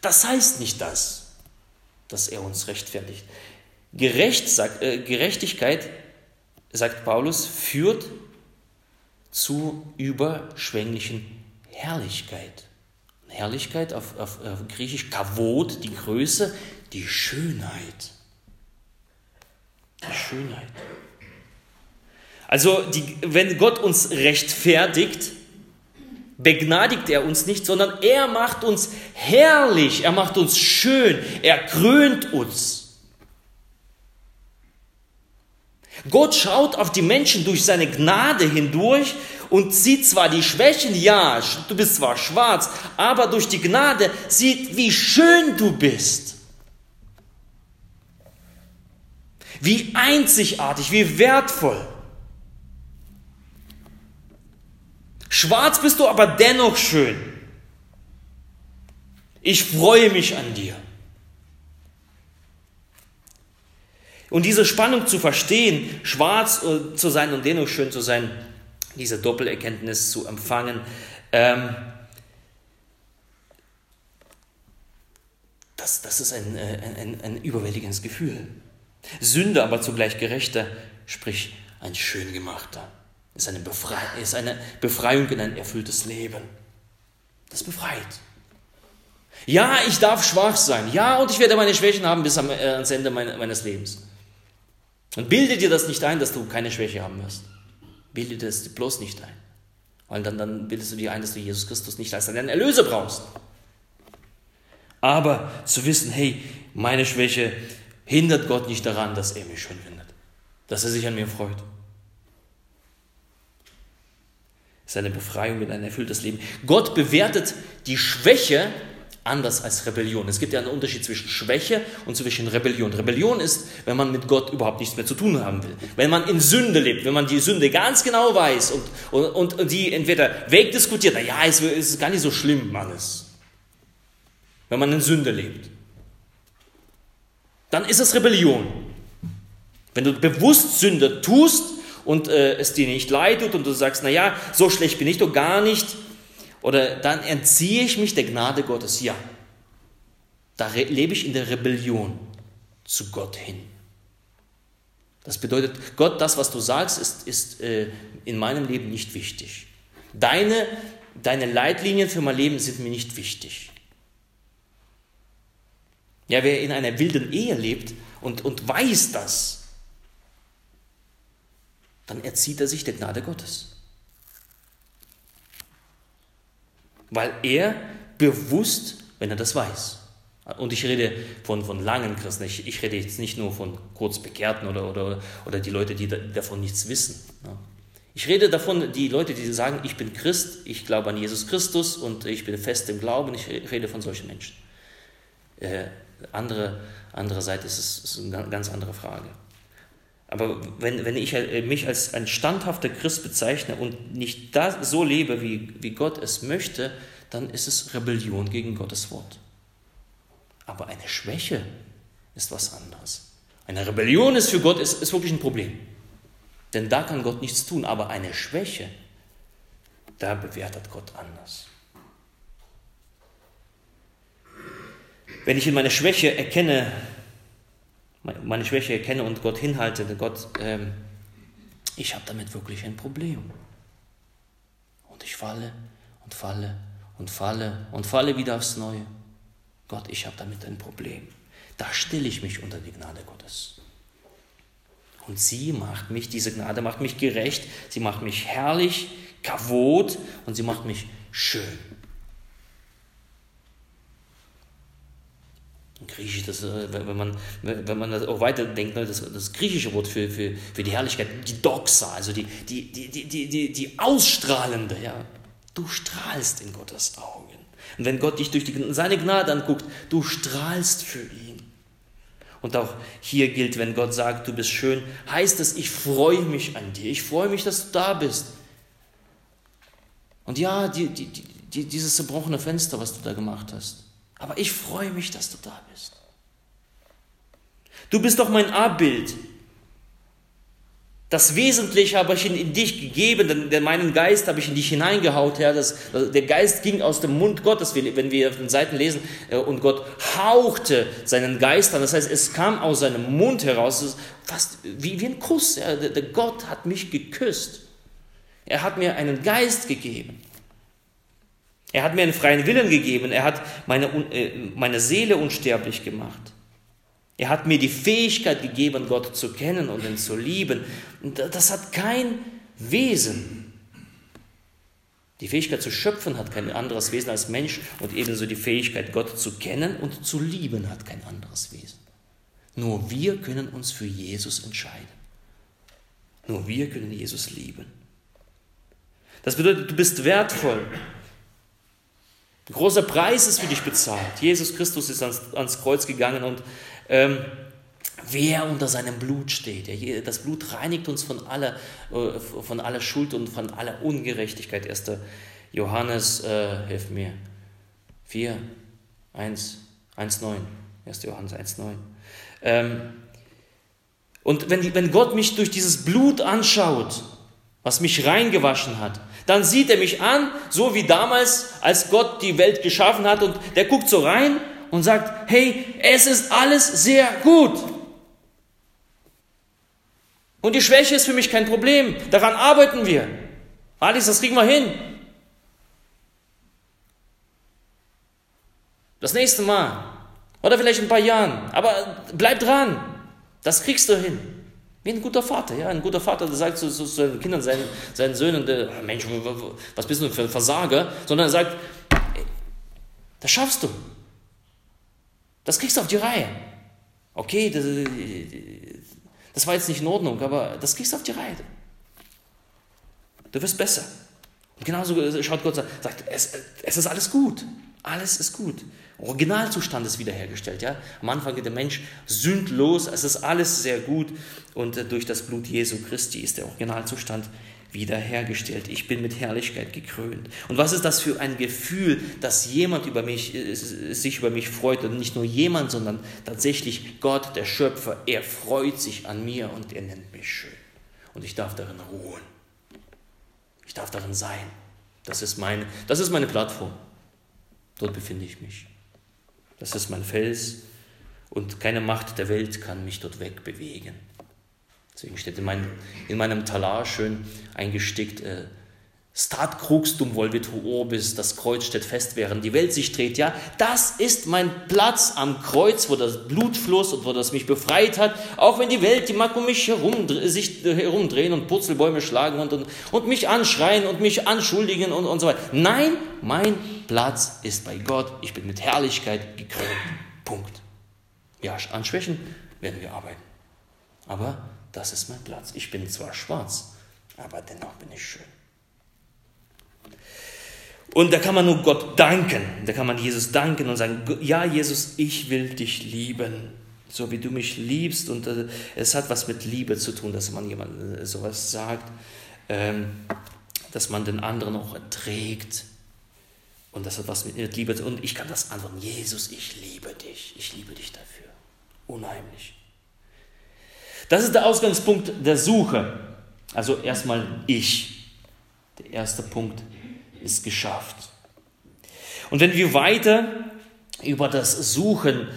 Das heißt nicht das, dass er uns rechtfertigt. Gerecht, sagt, äh, Gerechtigkeit, sagt Paulus, führt zu überschwänglichen Herrlichkeit. Herrlichkeit auf, auf, auf Griechisch Kavod, die Größe, die Schönheit. Die Schönheit. Also die, wenn Gott uns rechtfertigt, begnadigt er uns nicht, sondern er macht uns herrlich, er macht uns schön, er krönt uns. Gott schaut auf die Menschen durch seine Gnade hindurch und sieht zwar die Schwächen, ja, du bist zwar schwarz, aber durch die Gnade sieht, wie schön du bist. Wie einzigartig, wie wertvoll. Schwarz bist du, aber dennoch schön. Ich freue mich an dir. Und diese Spannung zu verstehen, schwarz äh, zu sein und dennoch schön zu sein, diese Doppelerkenntnis zu empfangen, ähm, das, das ist ein, äh, ein, ein, überwältigendes Gefühl. Sünde, aber zugleich gerechter, sprich ein schön gemachter ist eine, Befrei ist eine Befreiung in ein erfülltes Leben. Das befreit. Ja, ich darf schwach sein. Ja, und ich werde meine Schwächen haben bis äh, ans Ende mein, meines Lebens. Und bilde dir das nicht ein, dass du keine Schwäche haben wirst. Bilde dir das bloß nicht ein. Weil dann, dann bildest du dir ein, dass du Jesus Christus nicht als deinen Erlöser brauchst. Aber zu wissen, hey, meine Schwäche hindert Gott nicht daran, dass er mich schön findet. Dass er sich an mir freut. seine Befreiung in ein erfülltes Leben. Gott bewertet die Schwäche anders als Rebellion. Es gibt ja einen Unterschied zwischen Schwäche und zwischen Rebellion. Rebellion ist, wenn man mit Gott überhaupt nichts mehr zu tun haben will. Wenn man in Sünde lebt, wenn man die Sünde ganz genau weiß und, und, und die entweder wegdiskutiert, na ja, es ist gar nicht so schlimm, Mannes. Wenn man in Sünde lebt. Dann ist es Rebellion. Wenn du bewusst Sünde tust, und äh, es dir nicht leid tut und du sagst, naja, so schlecht bin ich doch gar nicht oder dann entziehe ich mich der Gnade Gottes. Ja, da lebe ich in der Rebellion zu Gott hin. Das bedeutet, Gott, das, was du sagst, ist, ist äh, in meinem Leben nicht wichtig. Deine, deine Leitlinien für mein Leben sind mir nicht wichtig. Ja, wer in einer wilden Ehe lebt und, und weiß das, dann erzieht er sich der Gnade Gottes. Weil er bewusst, wenn er das weiß, und ich rede von, von langen Christen, ich, ich rede jetzt nicht nur von Kurzbekehrten oder, oder, oder die Leute, die davon nichts wissen. Ich rede davon, die Leute, die sagen, ich bin Christ, ich glaube an Jesus Christus und ich bin fest im Glauben, ich rede von solchen Menschen. Äh, andere, andererseits ist es ist eine ganz andere Frage. Aber wenn, wenn ich äh, mich als ein standhafter Christ bezeichne und nicht das so lebe, wie, wie Gott es möchte, dann ist es Rebellion gegen Gottes Wort. Aber eine Schwäche ist was anderes. Eine Rebellion ist für Gott ist, ist wirklich ein Problem. Denn da kann Gott nichts tun. Aber eine Schwäche, da bewertet Gott anders. Wenn ich in meine Schwäche erkenne, meine Schwäche erkenne und Gott hinhalte, Gott, ähm, ich habe damit wirklich ein Problem. Und ich falle und falle und falle und falle wieder aufs Neue. Gott, ich habe damit ein Problem. Da stelle ich mich unter die Gnade Gottes. Und sie macht mich, diese Gnade macht mich gerecht, sie macht mich herrlich, kavot und sie macht mich schön. Griechisch, das, äh, wenn, man, wenn man das auch weiterdenkt, ne, das, das griechische Wort für, für, für die Herrlichkeit, die Doxa, also die, die, die, die, die, die ausstrahlende, ja. Du strahlst in Gottes Augen. Und wenn Gott dich durch die, seine Gnade anguckt, du strahlst für ihn. Und auch hier gilt, wenn Gott sagt, du bist schön, heißt es, ich freue mich an dir. Ich freue mich, dass du da bist. Und ja, die, die, die, dieses zerbrochene Fenster, was du da gemacht hast. Aber ich freue mich, dass du da bist. Du bist doch mein Abbild. Das Wesentliche habe ich in, in dich gegeben, denn, denn, meinen Geist habe ich in dich hineingehaut, Herr. Das, der Geist ging aus dem Mund Gottes, wenn wir auf den Seiten lesen, äh, und Gott hauchte seinen Geist an. Das heißt, es kam aus seinem Mund heraus, fast wie, wie ein Kuss. Ja. Der, der Gott hat mich geküsst. Er hat mir einen Geist gegeben. Er hat mir einen freien Willen gegeben. Er hat meine, äh, meine Seele unsterblich gemacht. Er hat mir die Fähigkeit gegeben, Gott zu kennen und ihn zu lieben. Das hat kein Wesen. Die Fähigkeit zu schöpfen hat kein anderes Wesen als Mensch und ebenso die Fähigkeit, Gott zu kennen und zu lieben hat kein anderes Wesen. Nur wir können uns für Jesus entscheiden. Nur wir können Jesus lieben. Das bedeutet, du bist wertvoll. Ein großer Preis ist für dich bezahlt. Jesus Christus ist ans, ans Kreuz gegangen und ähm, wer unter seinem Blut steht. Das Blut reinigt uns von aller, äh, von aller Schuld und von aller Ungerechtigkeit. 1. Johannes, äh, hilf mir, 4, 1, 1, 9. 1. Johannes 1, 9. Ähm, und wenn, wenn Gott mich durch dieses Blut anschaut, was mich reingewaschen hat, dann sieht er mich an, so wie damals, als Gott die Welt geschaffen hat und der guckt so rein und sagt, hey, es ist alles sehr gut. Und die Schwäche ist für mich kein Problem. Daran arbeiten wir. Alice, das kriegen wir hin. Das nächste Mal. Oder vielleicht in ein paar Jahren. Aber bleib dran. Das kriegst du hin. Wie ein guter Vater, ja. Ein guter Vater, der sagt zu, zu, seinen Kindern, seinen, seinen Söhnen, der, Mensch, was bist du für ein Versager? Sondern er sagt, das schaffst du. Das kriegst du auf die Reihe. Okay, das, das war jetzt nicht in Ordnung, aber das kriegst du auf die Reihe. Du wirst besser. Und genauso schaut Gott und sagt, es, es ist alles gut. Alles ist gut. Originalzustand ist wiederhergestellt. Ja? Am Anfang geht der Mensch sündlos, es ist alles sehr gut und durch das Blut Jesu Christi ist der Originalzustand wiederhergestellt. Ich bin mit Herrlichkeit gekrönt. Und was ist das für ein Gefühl, dass jemand über mich, äh, sich über mich freut und nicht nur jemand, sondern tatsächlich Gott, der Schöpfer, er freut sich an mir und er nennt mich schön. Und ich darf darin ruhen. Ich darf darin sein. Das ist meine, das ist meine Plattform. Dort befinde ich mich. Das ist mein Fels und keine Macht der Welt kann mich dort wegbewegen. Deswegen steht in, mein, in meinem Talar schön eingestickt, äh, Stat crux dum volvit orbis, das Kreuz steht fest, während die Welt sich dreht. Ja, das ist mein Platz am Kreuz, wo das Blut floss und wo das mich befreit hat. Auch wenn die Welt, die mag um mich herum, sich herumdrehen und Purzelbäume schlagen und, und, und mich anschreien und mich anschuldigen und, und so weiter. Nein, mein Platz ist bei Gott. Ich bin mit Herrlichkeit gekrönt. Punkt. Ja, an Schwächen werden wir arbeiten. Aber das ist mein Platz. Ich bin zwar schwarz, aber dennoch bin ich schön. Und da kann man nur Gott danken. Da kann man Jesus danken und sagen, ja Jesus, ich will dich lieben, so wie du mich liebst. Und äh, es hat was mit Liebe zu tun, dass man jemand äh, sowas sagt, ähm, dass man den anderen auch erträgt. Und das hat was mit Liebe zu tun. Und ich kann das antworten, Jesus, ich liebe dich. Ich liebe dich dafür. Unheimlich. Das ist der Ausgangspunkt der Suche. Also erstmal ich. Der erste Punkt ist geschafft. Und wenn wir weiter über das Suchen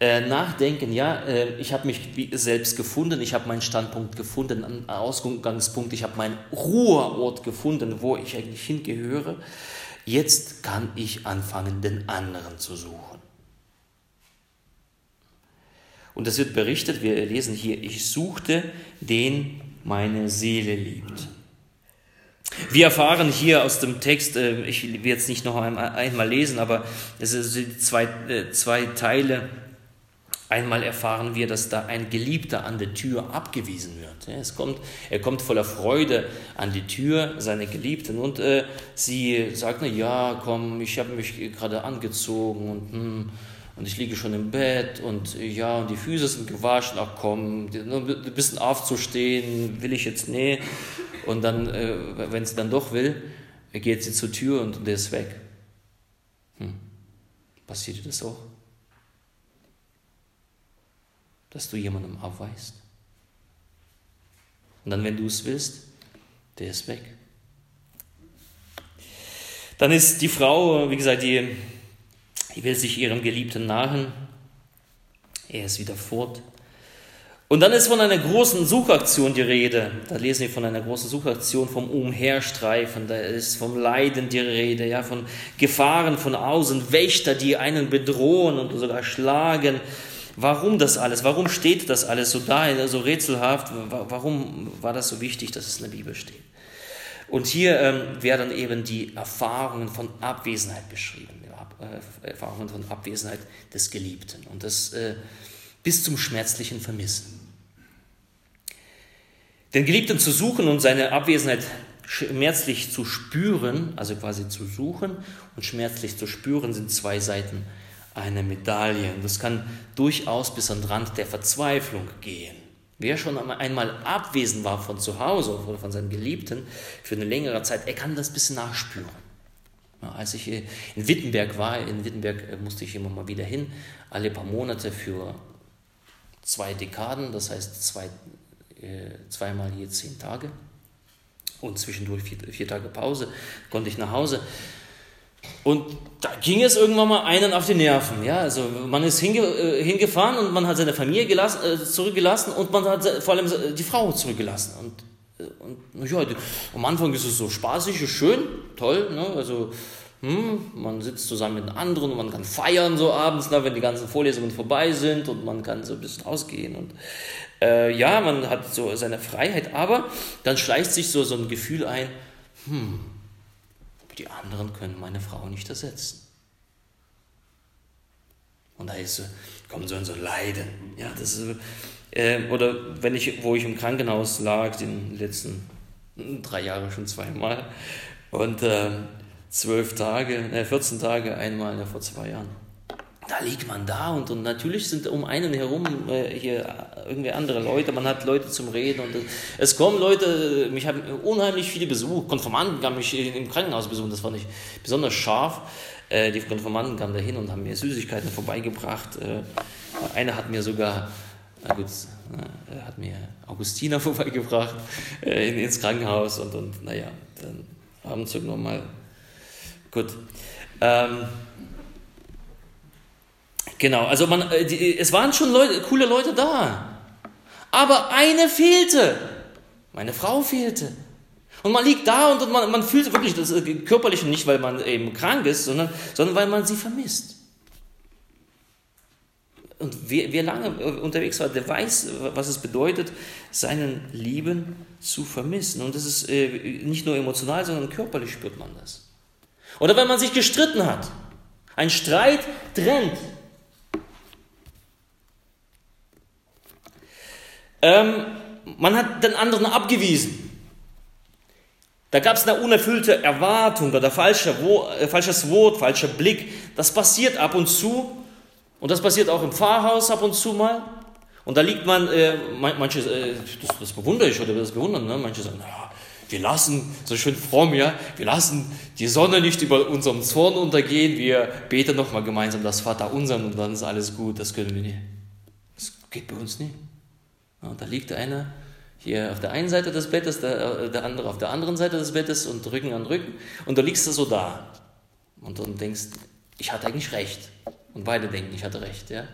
äh, nachdenken, ja, äh, ich habe mich selbst gefunden, ich habe meinen Standpunkt gefunden, einen Ausgangspunkt, ich habe meinen Ruheort gefunden, wo ich eigentlich hingehöre. Jetzt kann ich anfangen, den anderen zu suchen. Und es wird berichtet, wir lesen hier, ich suchte den meine Seele liebt. Wir erfahren hier aus dem Text, äh, ich will jetzt nicht noch einmal lesen, aber es sind zwei, äh, zwei Teile. Einmal erfahren wir, dass da ein Geliebter an der Tür abgewiesen wird. Es kommt, er kommt voller Freude an die Tür seiner Geliebten und äh, sie sagt, na ja, komm, ich habe mich gerade angezogen und, hm, und ich liege schon im Bett und ja, und die Füße sind gewaschen, ach komm, ein bisschen aufzustehen, will ich jetzt, nee. Und dann, äh, wenn sie dann doch will, geht sie zur Tür und der ist weg. Hm. Passiert dir das auch? Dass du jemandem abweist? Und dann, wenn du es willst, der ist weg. Dann ist die Frau, wie gesagt, die, die will sich ihrem Geliebten nahen. Er ist wieder fort. Und dann ist von einer großen Suchaktion die Rede. Da lesen wir von einer großen Suchaktion, vom Umherstreifen, da ist vom Leiden die Rede, ja, von Gefahren von außen, Wächter, die einen bedrohen und sogar schlagen. Warum das alles? Warum steht das alles so da, so rätselhaft? Warum war das so wichtig, dass es in der Bibel steht? Und hier ähm, werden eben die Erfahrungen von Abwesenheit beschrieben, äh, Erfahrungen von Abwesenheit des Geliebten. Und das äh, bis zum schmerzlichen Vermissen. Den Geliebten zu suchen und seine Abwesenheit schmerzlich zu spüren, also quasi zu suchen und schmerzlich zu spüren, sind zwei Seiten einer Medaille. Und das kann durchaus bis an den Rand der Verzweiflung gehen. Wer schon einmal abwesend war von zu Hause oder von seinem Geliebten für eine längere Zeit, er kann das bisschen nachspüren. Als ich in Wittenberg war, in Wittenberg äh, musste ich immer mal wieder hin, alle paar Monate für zwei Dekaden, das heißt zwei, äh, zweimal je zehn Tage und zwischendurch vier, vier Tage Pause, konnte ich nach Hause. Und da ging es irgendwann mal einen auf die Nerven. Ja? Also man ist hinge, äh, hingefahren und man hat seine Familie gelassen, äh, zurückgelassen und man hat vor allem die Frau zurückgelassen. Und, äh, und ja, am Anfang ist es so spaßig, schön, toll. Ne? Also hm, man sitzt zusammen mit anderen und man kann feiern so abends, na, wenn die ganzen Vorlesungen vorbei sind und man kann so ein bisschen ausgehen. Und äh, ja, man hat so seine Freiheit, aber dann schleicht sich so, so ein Gefühl ein, hm, die anderen können meine Frau nicht ersetzen. Und da ist so, kommt so ein so Leiden. Ja, das ist, äh, oder wenn ich, wo ich im Krankenhaus lag, den letzten drei Jahre schon zweimal, und äh, zwölf Tage, äh, 14 Tage einmal ja, vor zwei Jahren. Da liegt man da und, und natürlich sind um einen herum äh, hier irgendwie andere Leute, man hat Leute zum Reden und es kommen Leute, mich haben unheimlich viele besucht, Konformanten haben mich im Krankenhaus besucht, das fand ich besonders scharf. Äh, die Konformanten kamen da hin und haben mir Süßigkeiten vorbeigebracht. Äh, einer hat mir sogar, na gut, äh, hat mir Augustiner vorbeigebracht äh, ins Krankenhaus und, und naja, dann abends irgendwann mal Gut. Ähm, genau, also man, äh, die, es waren schon Leute, coole Leute da. Aber eine fehlte. Meine Frau fehlte. Und man liegt da und man, man fühlt wirklich das äh, körperlich nicht, weil man eben krank ist, sondern, sondern weil man sie vermisst. Und wer, wer lange äh, unterwegs war, der weiß, was es bedeutet, seinen Lieben zu vermissen. Und das ist äh, nicht nur emotional, sondern körperlich spürt man das. Oder wenn man sich gestritten hat. Ein Streit trennt. Ähm, man hat den anderen abgewiesen. Da gab es eine unerfüllte Erwartung oder falsche, äh, falsches Wort, falscher Blick. Das passiert ab und zu. Und das passiert auch im Pfarrhaus ab und zu mal. Und da liegt man, äh, manche, äh, das, das bewundere ich oder das bewundern, ne? manche sagen, naja, wir lassen, so schön fromm, ja, wir lassen die Sonne nicht über unserem Zorn untergehen, wir beten nochmal gemeinsam das Vater unseren und dann ist alles gut, das können wir nicht. Das geht bei uns nicht. Ja, da liegt einer hier auf der einen Seite des Bettes, der, äh, der andere auf der anderen Seite des Bettes und Rücken an Rücken und da liegst du so da und dann denkst, ich hatte eigentlich recht. Und beide denken, ich hatte recht. Ja?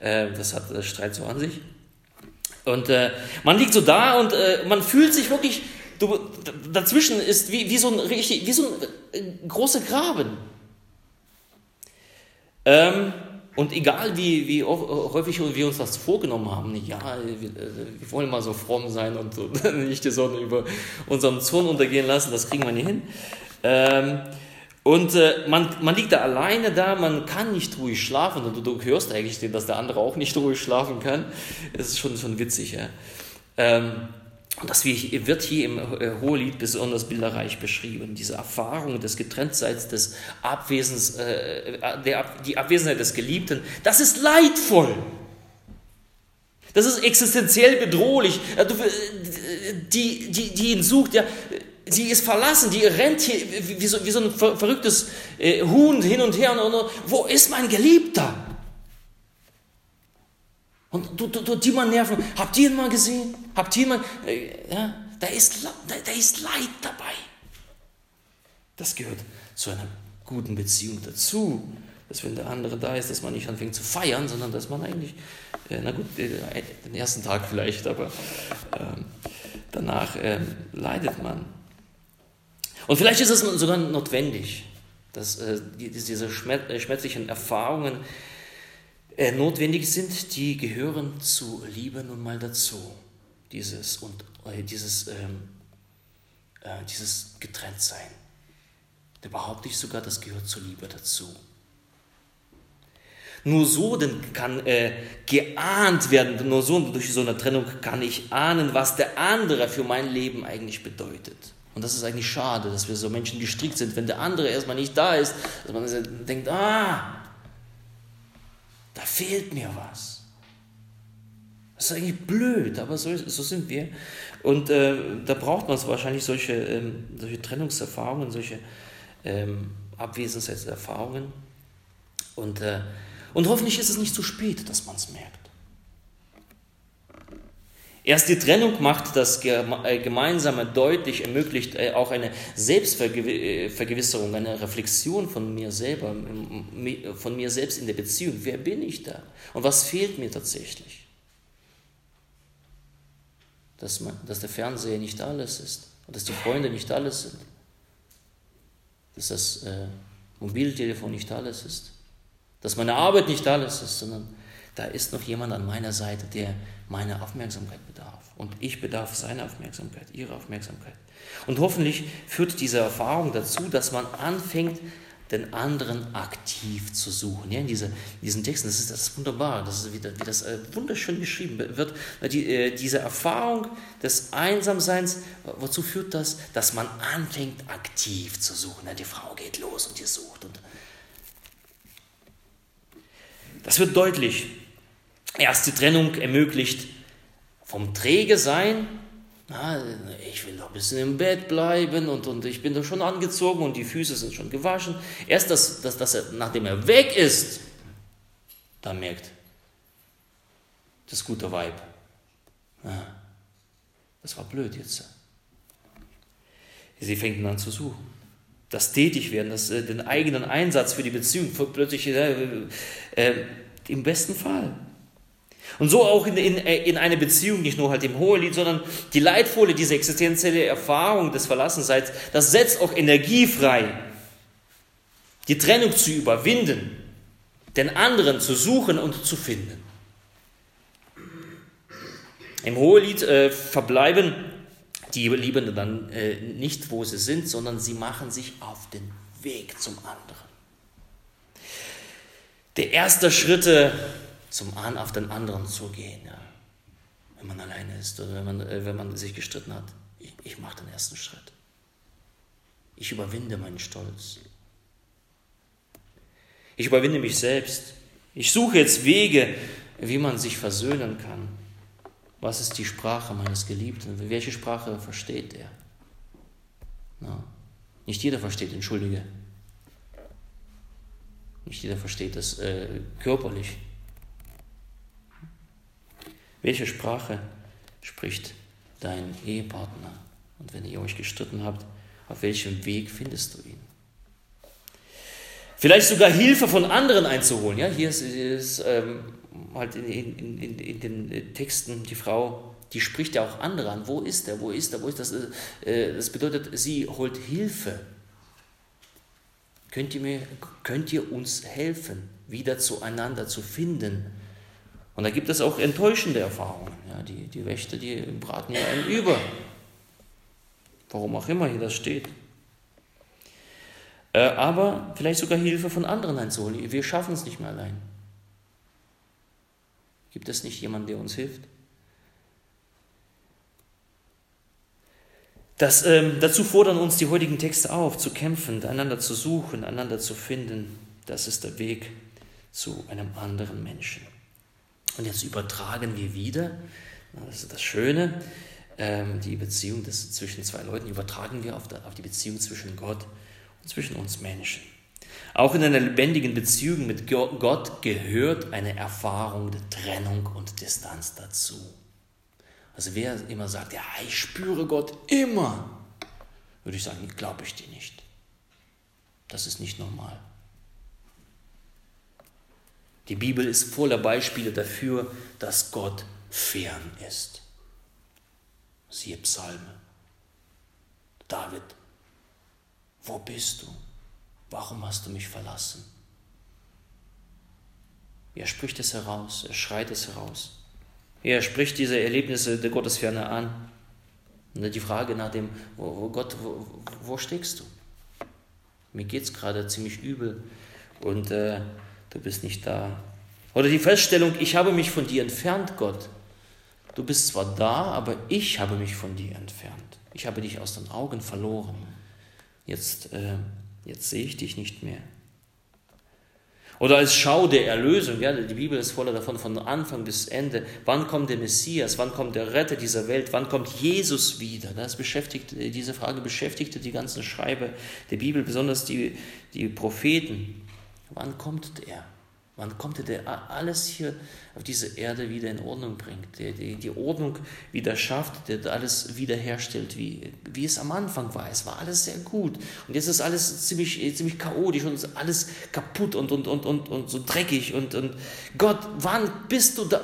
Äh, das hat der Streit so an sich. Und äh, man liegt so da und äh, man fühlt sich wirklich, du, dazwischen ist wie, wie, so ein, wie so ein äh, großer Graben. Ähm, und egal wie, wie häufig wir uns das vorgenommen haben, ja, wir, äh, wir wollen mal so fromm sein und so, nicht die Sonne über unseren Zorn untergehen lassen, das kriegen wir nicht hin. Ähm, und äh, man, man liegt da alleine da, man kann nicht ruhig schlafen und du, du hörst eigentlich, dass der andere auch nicht ruhig schlafen kann. Das ist schon, schon witzig. Ja. Ähm, und das wird hier im äh, Hohelied besonders bilderreich beschrieben. Diese Erfahrung des Getrenntseins, des Abwesens, äh, der, die Abwesenheit des Geliebten, das ist leidvoll. Das ist existenziell bedrohlich. Äh, die, die, die ihn sucht, ja, sie ist verlassen, die rennt hier wie so, wie so ein verrücktes äh, Huhn hin und her. Und, und, wo ist mein Geliebter? Und du, du, du, die man nerven. Habt ihr ihn mal gesehen? Habt ihr ihn mal. Äh, ja, da ist, da, da ist Leid dabei. Das gehört zu einer guten Beziehung dazu. Dass wenn der andere da ist, dass man nicht anfängt zu feiern, sondern dass man eigentlich, äh, na gut, äh, den ersten Tag vielleicht, aber ähm, danach ähm, leidet man. Und vielleicht ist es sogar notwendig, dass äh, diese äh, schmerzlichen Erfahrungen äh, notwendig sind, die gehören zu Liebe nun mal dazu. Dieses und äh, dieses, ähm, äh, dieses Getrenntsein. Da behaupte ich sogar, das gehört zur Liebe dazu. Nur so denn kann äh, geahnt werden, nur so durch so eine Trennung kann ich ahnen, was der andere für mein Leben eigentlich bedeutet. Und das ist eigentlich schade, dass wir so Menschen gestrickt sind, wenn der andere erstmal nicht da ist, dass man denkt, ah, da fehlt mir was. Das ist eigentlich blöd, aber so, so sind wir. Und äh, da braucht man wahrscheinlich solche, ähm, solche Trennungserfahrungen, solche ähm, Abwesenheitserfahrungen. Und, äh, und hoffentlich ist es nicht zu spät, dass man es merkt. Erst die Trennung macht das äh, Gemeinsame deutlich, ermöglicht äh, auch eine Selbstvergewisserung, eine Reflexion von mir selber, von mir selbst in der Beziehung. Wer bin ich da? Und was fehlt mir tatsächlich? Dass, man, dass der Fernseher nicht alles ist und dass die Freunde nicht alles sind. Dass das äh, Mobiltelefon nicht alles ist. Dass meine Arbeit nicht alles ist, sondern da ist noch jemand an meiner Seite, der meine Aufmerksamkeit bedarf. Und ich bedarf seiner Aufmerksamkeit, ihrer Aufmerksamkeit. Und hoffentlich führt diese Erfahrung dazu, dass man anfängt, den anderen aktiv zu suchen. Ja, in, diese, in diesen Texten, das ist, das ist wunderbar, das ist, wie, wie das äh, wunderschön geschrieben wird. Die, äh, diese Erfahrung des Einsamseins, wozu führt das? Dass man anfängt, aktiv zu suchen. Ja, die Frau geht los und die sucht. Und das wird deutlich. Erst die Trennung ermöglicht vom Träge sein, na, ich will noch ein bisschen im Bett bleiben und, und ich bin doch schon angezogen und die Füße sind schon gewaschen. Erst, dass, dass, dass er, nachdem er weg ist, dann merkt das gute Weib, na, das war blöd jetzt. Sie fängt an zu suchen. das Tätigwerden, das, äh, den eigenen Einsatz für die Beziehung, plötzlich äh, äh, im besten Fall. Und so auch in, in, in eine Beziehung, nicht nur halt im Hohelied, sondern die Leitfolie, diese existenzielle Erfahrung des Verlassenseins, das setzt auch Energie frei, die Trennung zu überwinden, den anderen zu suchen und zu finden. Im Hohelied äh, verbleiben die Liebenden dann äh, nicht, wo sie sind, sondern sie machen sich auf den Weg zum anderen. Der erste Schritte zum einen auf den anderen zu gehen, ja. wenn man alleine ist oder wenn man, äh, wenn man sich gestritten hat. Ich, ich mache den ersten Schritt. Ich überwinde meinen Stolz. Ich überwinde mich selbst. Ich suche jetzt Wege, wie man sich versöhnen kann. Was ist die Sprache meines Geliebten? Welche Sprache versteht er? Na, nicht jeder versteht, entschuldige. Nicht jeder versteht das äh, körperlich. Welche Sprache spricht dein Ehepartner? Und wenn ihr euch gestritten habt, auf welchem Weg findest du ihn? Vielleicht sogar Hilfe von anderen einzuholen. Ja, hier ist, ist ähm, halt in, in, in, in, den Texten die Frau, die spricht ja auch andere an. Wo ist er? Wo ist er? Wo ist das? Äh, das bedeutet, sie holt Hilfe. Könnt ihr, mir, könnt ihr uns helfen, wieder zueinander zu finden? Und da gibt es auch enttäuschende Erfahrungen. Ja, die, die Wächter, die braten ja einen über. Warum auch immer hier das steht. Äh, aber vielleicht sogar Hilfe von anderen einzuholen. Wir schaffen es nicht mehr allein. Gibt es nicht jemanden, der uns hilft? Das, ähm, dazu fordern uns die heutigen Texte auf, zu kämpfen, einander zu suchen, einander zu finden. Das ist der Weg zu einem anderen Menschen. Und jetzt übertragen wir wieder, das ist das Schöne, ähm, die Beziehung des, zwischen zwei Leuten, übertragen wir auf, auf die Beziehung zwischen Gott und zwischen uns Menschen. Auch in einer lebendigen Beziehung mit Gott gehört eine Erfahrung der Trennung und Distanz dazu. Also wer immer sagt, ja, ich spüre Gott immer, würde ich sagen, glaube ich dir nicht. Das ist nicht normal. Die Bibel ist voller Beispiele dafür, dass Gott fern ist. Siehe Psalme. David, wo bist du? Warum hast du mich verlassen? Er spricht es heraus, er schreit es heraus. Er spricht diese Erlebnisse der Gottesferne an. Und die Frage nach dem, wo, wo Gott, wo, wo steckst du? Mir geht es gerade ziemlich übel und äh, du bist nicht da. Oder die Feststellung, ich habe mich von dir entfernt, Gott. Du bist zwar da, aber ich habe mich von dir entfernt. Ich habe dich aus den Augen verloren. Jetzt, äh, jetzt sehe ich dich nicht mehr. Oder als Schau der Erlösung, ja, die Bibel ist voller davon, von Anfang bis Ende. Wann kommt der Messias? Wann kommt der Retter dieser Welt? Wann kommt Jesus wieder? Das beschäftigt, diese Frage beschäftigte die ganzen Schreiber der Bibel, besonders die, die Propheten. Wann kommt er? Wann kommt er, der alles hier auf diese Erde wieder in Ordnung bringt, der die, die Ordnung wieder schafft, der alles wiederherstellt, wie, wie es am Anfang war. Es war alles sehr gut. Und jetzt ist alles ziemlich, ziemlich chaotisch und alles kaputt und, und, und, und, und so dreckig. Und, und Gott, wann bist du da?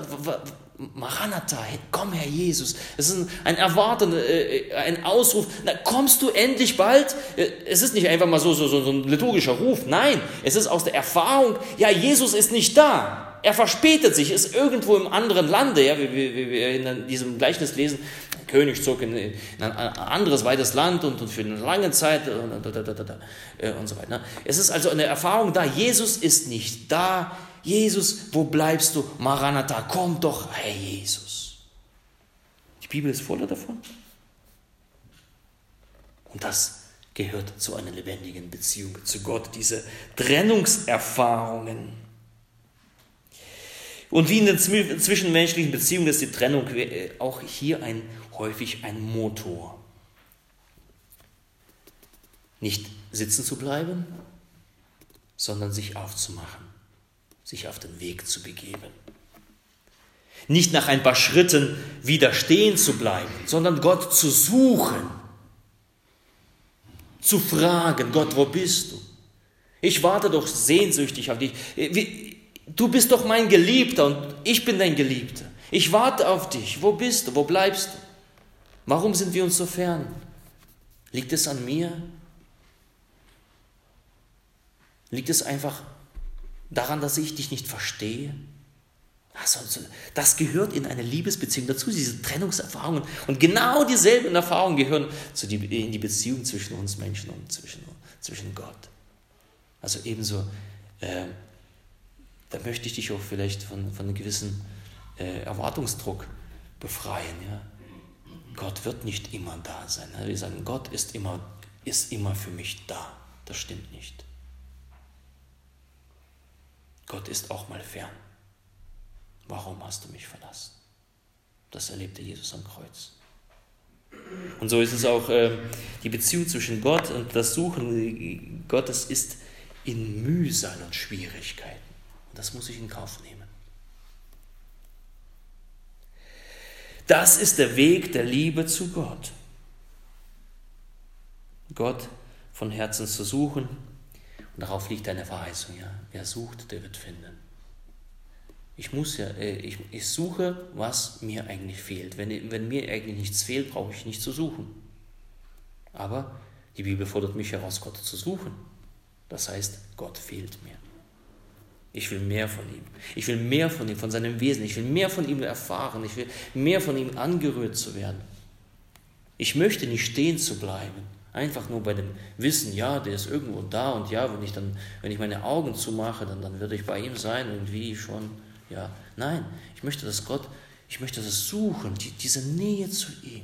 Maranatha, komm Herr Jesus. Es ist ein Erwarten, äh, ein Ausruf. Na, kommst du endlich bald? Äh, es ist nicht einfach mal so, so, so ein liturgischer Ruf. Nein, es ist aus der Erfahrung, ja, Jesus ist nicht da. Er verspätet sich, ist irgendwo im anderen Lande. Ja, wie, wie wir in diesem Gleichnis lesen, der König zog in, in ein anderes weites Land und, und für eine lange Zeit und, und, und so weiter. Es ist also eine Erfahrung da, Jesus ist nicht da Jesus, wo bleibst du? Maranatha, komm doch, Herr Jesus. Die Bibel ist voller davon. Und das gehört zu einer lebendigen Beziehung zu Gott, diese Trennungserfahrungen. Und wie in den zwischenmenschlichen Beziehungen ist die Trennung äh, auch hier ein, häufig ein Motor. Nicht sitzen zu bleiben, sondern sich aufzumachen sich auf den Weg zu begeben. Nicht nach ein paar Schritten wieder stehen zu bleiben, sondern Gott zu suchen. zu fragen, Gott, wo bist du? Ich warte doch sehnsüchtig auf dich. Du bist doch mein Geliebter und ich bin dein Geliebter. Ich warte auf dich. Wo bist du? Wo bleibst du? Warum sind wir uns so fern? Liegt es an mir? Liegt es einfach daran, dass ich dich nicht verstehe? Also, das gehört in eine Liebesbeziehung dazu, diese Trennungserfahrungen. Und genau dieselben Erfahrungen gehören zu die, in die Beziehung zwischen uns Menschen und zwischen, zwischen Gott. Also ebenso, äh, da möchte ich dich auch vielleicht von, von einem gewissen äh, Erwartungsdruck befreien. Ja? Gott wird nicht immer da sein. Wir sagen, Gott ist immer, ist immer für mich da. Das stimmt nicht. Gott ist auch mal fern. Warum hast du mich verlassen? Das erlebte Jesus am Kreuz. Und so ist es auch äh, die Beziehung zwischen Gott und das Suchen Gottes ist in Mühsal und Schwierigkeiten. Und das muss ich in Kauf nehmen. Das ist der Weg der Liebe zu Gott. Gott von Herzen zu suchen. Und darauf liegt eine Verheißung, ja. Wer sucht, der wird finden. Ich muss ja, äh, ich, ich suche, was mir eigentlich fehlt. Wenn, wenn mir eigentlich nichts fehlt, brauche ich nicht zu suchen. Aber die Bibel fordert mich heraus, Gott zu suchen. Das heißt, Gott fehlt mir. Ich will mehr von ihm. Ich will mehr von ihm, von seinem Wesen. Ich will mehr von ihm erfahren. Ich will mehr von ihm angerührt zu werden. Ich möchte nicht stehen zu bleiben. Einfach nur bei dem Wissen, ja, der ist irgendwo da und ja, wenn ich dann, wenn ich meine Augen zumache, dann, dann werde ich bei ihm sein und wie schon ja, nein, ich möchte, dass Gott, ich möchte das suchen, die, diese Nähe zu ihm.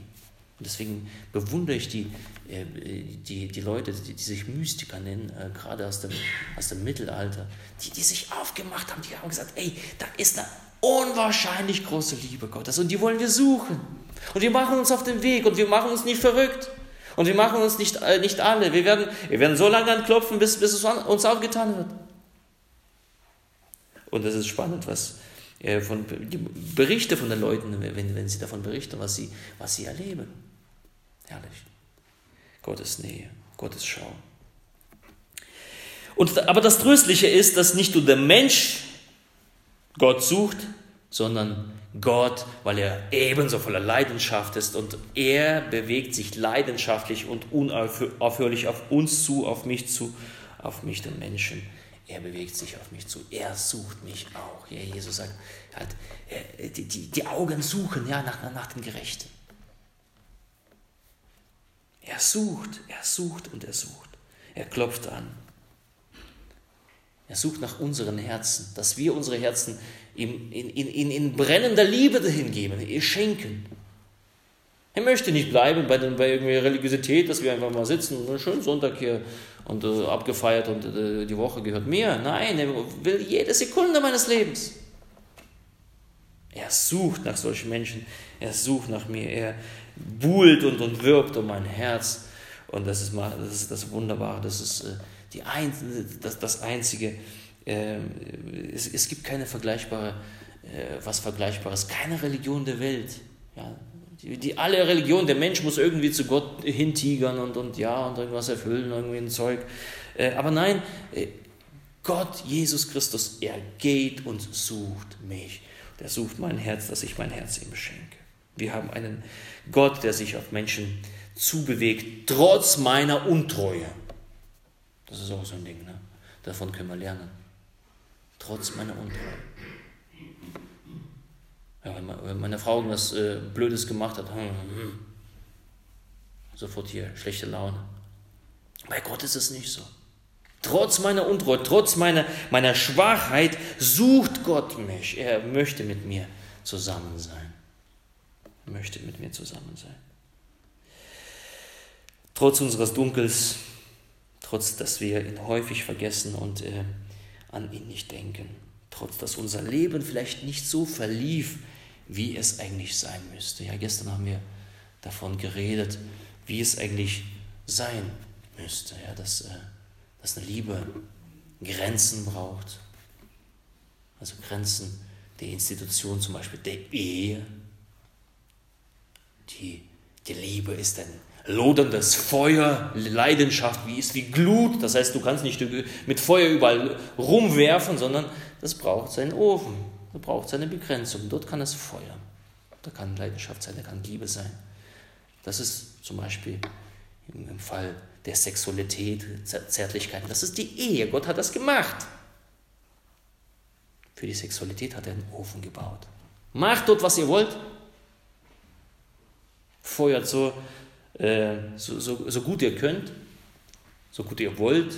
Und deswegen bewundere ich die, äh, die, die Leute, die, die sich Mystiker nennen, äh, gerade aus dem, aus dem Mittelalter, die, die sich aufgemacht haben, die haben gesagt, ey, da ist eine unwahrscheinlich große Liebe Gottes und die wollen wir suchen. Und wir machen uns auf den Weg und wir machen uns nicht verrückt. Und wir machen uns nicht, äh, nicht alle. Wir werden, wir werden so lange anklopfen, bis, bis es uns aufgetan wird. Und das ist spannend, was äh, von die Berichte von den Leuten, wenn, wenn sie davon berichten, was sie, was sie erleben. Herrlich. Gottes Nähe, Gottes Schau. Und, aber das Tröstliche ist, dass nicht nur der Mensch Gott sucht, sondern Gott, weil er ebenso voller Leidenschaft ist und er bewegt sich leidenschaftlich und unaufhörlich auf uns zu, auf mich zu, auf mich, den Menschen. Er bewegt sich auf mich zu. Er sucht mich auch. Ja, Jesus sagt, halt, die, die, die Augen suchen ja, nach, nach den Gerechten. Er sucht, er sucht und er sucht. Er klopft an. Er sucht nach unseren Herzen, dass wir unsere Herzen in, in, in, in brennender Liebe dahin geben, ihr schenken. Er möchte nicht bleiben bei, den, bei irgendeiner Religiosität, dass wir einfach mal sitzen und einen schönen Sonntag hier und äh, abgefeiert und äh, die Woche gehört mir. Nein, er will jede Sekunde meines Lebens. Er sucht nach solchen Menschen, er sucht nach mir, er buhlt und, und wirbt um mein Herz. Und das ist, das, ist das Wunderbare, das ist äh, die ein, das, das Einzige. Äh, es, es gibt keine vergleichbare, äh, was Vergleichbares, keine Religion der Welt. Ja, die, die, alle Religion, der Mensch muss irgendwie zu Gott hintigern und, und ja und irgendwas erfüllen, irgendwie ein Zeug. Äh, aber nein, Gott, Jesus Christus, er geht und sucht mich. Er sucht mein Herz, dass ich mein Herz ihm schenke. Wir haben einen Gott, der sich auf Menschen zubewegt, trotz meiner Untreue. Das ist auch so ein Ding, ne? davon können wir lernen. Trotz meiner Untreue. Ja, wenn meine Frau irgendwas äh, Blödes gemacht hat, hm, hm, hm, sofort hier schlechte Laune. Bei Gott ist es nicht so. Trotz meiner Untreue, trotz meiner, meiner Schwachheit sucht Gott mich. Er möchte mit mir zusammen sein. Er möchte mit mir zusammen sein. Trotz unseres Dunkels, trotz dass wir ihn häufig vergessen und äh, an ihn nicht denken, trotz dass unser Leben vielleicht nicht so verlief, wie es eigentlich sein müsste. Ja, gestern haben wir davon geredet, wie es eigentlich sein müsste, ja, dass, äh, dass eine Liebe Grenzen braucht. Also Grenzen der Institution, zum Beispiel der Ehe. Die, die Liebe ist ein loderndes Feuer, Leidenschaft, wie ist wie Glut. Das heißt, du kannst nicht mit Feuer überall rumwerfen, sondern das braucht seinen Ofen, das braucht seine Begrenzung. Dort kann es Feuer, da kann Leidenschaft sein, da kann Liebe sein. Das ist zum Beispiel im Fall der Sexualität, Zärtlichkeit, das ist die Ehe. Gott hat das gemacht. Für die Sexualität hat er einen Ofen gebaut. Macht dort, was ihr wollt. Feuert so, äh, so, so, so gut ihr könnt, so gut ihr wollt,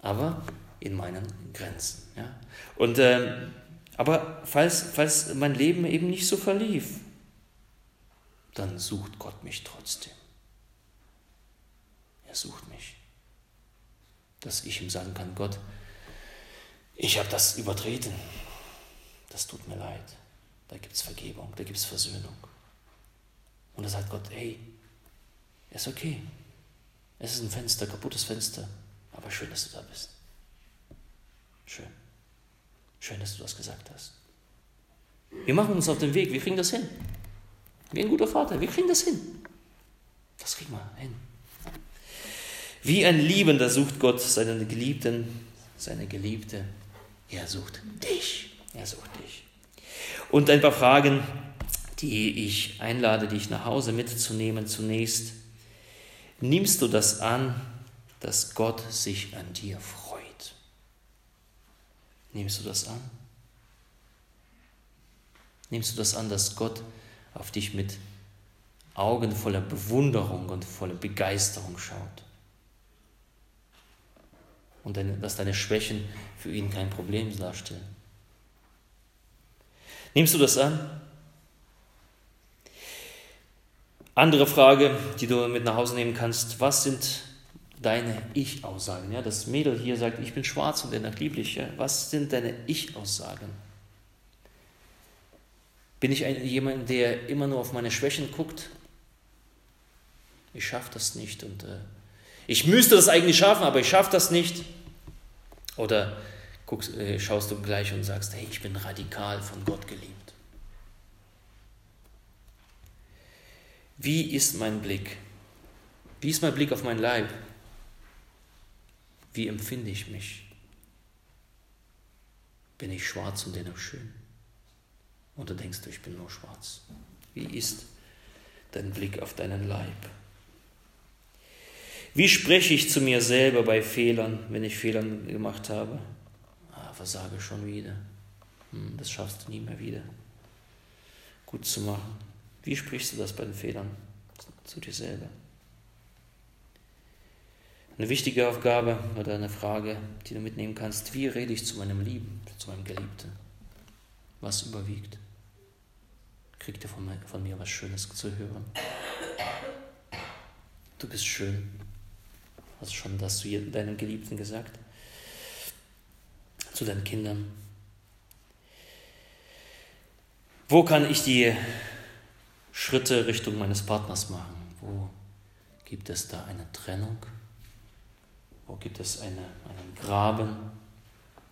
aber in meinen Grenzen. Ja? Und, äh, aber falls, falls mein Leben eben nicht so verlief, dann sucht Gott mich trotzdem. Er sucht mich. Dass ich ihm sagen kann, Gott, ich habe das übertreten. Das tut mir leid. Da gibt es Vergebung, da gibt es Versöhnung. Und da sagt Gott, hey, ist okay. Es ist ein Fenster, kaputtes Fenster, aber schön, dass du da bist. Schön. Schön, dass du das gesagt hast. Wir machen uns auf den Weg, wir kriegen das hin. Wie ein guter Vater, wir kriegen das hin. Das kriegen wir hin. Wie ein Liebender sucht Gott seinen Geliebten, seine Geliebte. Er sucht dich. Er sucht dich. Und ein paar Fragen, die ich einlade, dich nach Hause mitzunehmen zunächst. Nimmst du das an, dass Gott sich an dir freut? Nimmst du das an? Nimmst du das an, dass Gott auf dich mit Augen voller Bewunderung und voller Begeisterung schaut? Und dass deine Schwächen für ihn kein Problem darstellen? Nimmst du das an? Andere Frage, die du mit nach Hause nehmen kannst, was sind deine Ich-Aussagen? Ja, das Mädel hier sagt, ich bin schwarz und dennoch lieblich. Ja? Was sind deine Ich-Aussagen? Bin ich ein, jemand, der immer nur auf meine Schwächen guckt? Ich schaffe das nicht und äh, ich müsste das eigentlich schaffen, aber ich schaffe das nicht. Oder guckst, äh, schaust du gleich und sagst, hey, ich bin radikal von Gott geliebt. Wie ist mein Blick? Wie ist mein Blick auf mein Leib? Wie empfinde ich mich? Bin ich schwarz und dennoch schön? Oder denkst du, ich bin nur schwarz? Wie ist dein Blick auf deinen Leib? Wie spreche ich zu mir selber bei Fehlern, wenn ich Fehler gemacht habe? Ah, versage schon wieder. Hm, das schaffst du nie mehr wieder. Gut zu machen. Wie sprichst du das bei den Fehlern zu dir selber? Eine wichtige Aufgabe oder eine Frage, die du mitnehmen kannst, wie rede ich zu meinem Lieben, zu meinem Geliebten? Was überwiegt? Kriegt er von mir, von mir was Schönes zu hören? Du bist schön. Hast du schon das zu deinem Geliebten gesagt? Zu deinen Kindern? Wo kann ich die Schritte Richtung meines Partners machen? Wo gibt es da eine Trennung? Wo gibt es eine, einen Graben?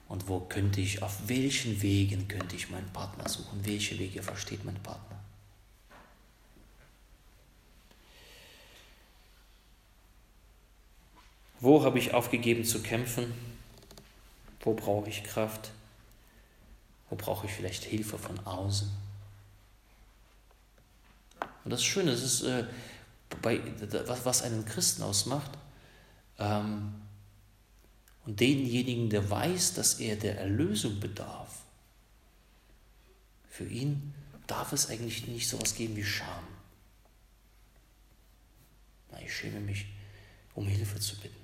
Und wo könnte ich, auf welchen Wegen könnte ich meinen Partner suchen? Welche Wege versteht mein Partner? Wo habe ich aufgegeben zu kämpfen? Wo brauche ich Kraft? Wo brauche ich vielleicht Hilfe von außen? Und das Schöne das ist, äh, bei, was, was einen Christen ausmacht, ähm, und denjenigen, der weiß, dass er der Erlösung bedarf, für ihn darf es eigentlich nicht so etwas geben wie Scham. Na, ich schäme mich, um Hilfe zu bitten.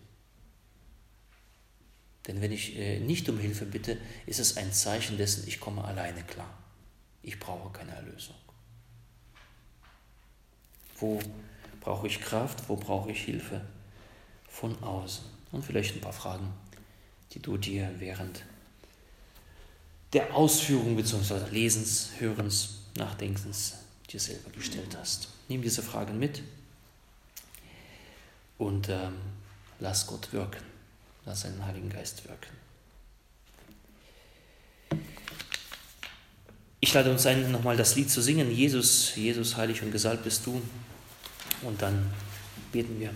Denn wenn ich äh, nicht um Hilfe bitte, ist es ein Zeichen dessen, ich komme alleine klar. Ich brauche keine Erlösung. Wo brauche ich Kraft? Wo brauche ich Hilfe? Von außen. Und vielleicht ein paar Fragen, die du dir während der Ausführung bzw. Lesens, Hörens, Nachdenkens dir selber gestellt hast. Nimm diese Fragen mit und ähm, lass Gott wirken. Lass seinen Heiligen Geist wirken. Ich lade uns ein, nochmal das Lied zu singen. Jesus, Jesus, heilig und gesalbt bist du. Und dann beten wir.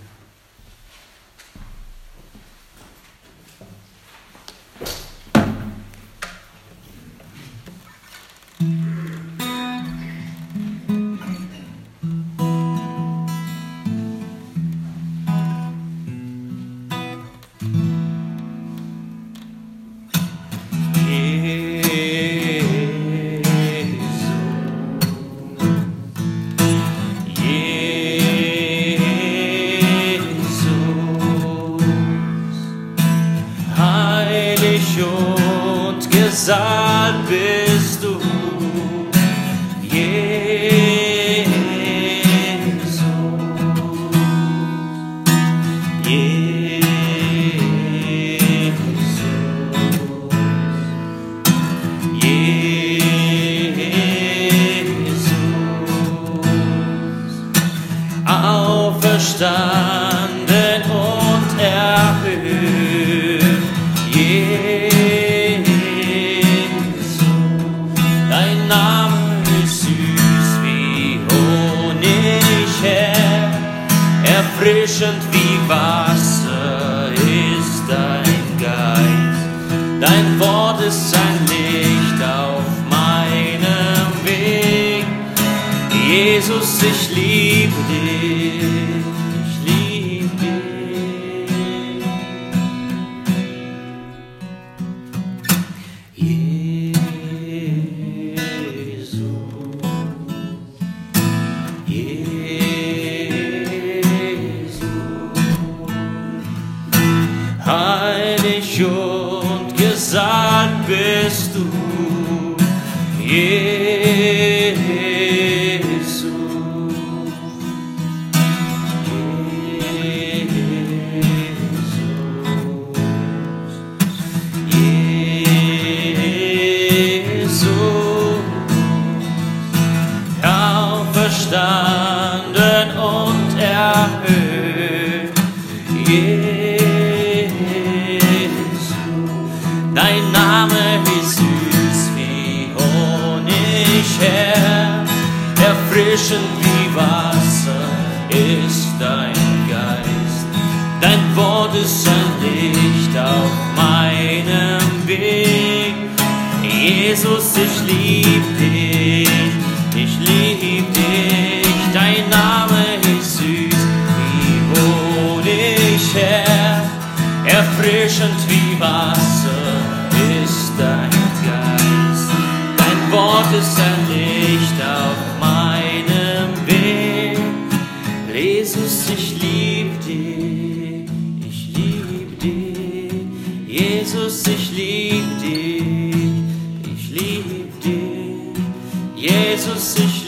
Lass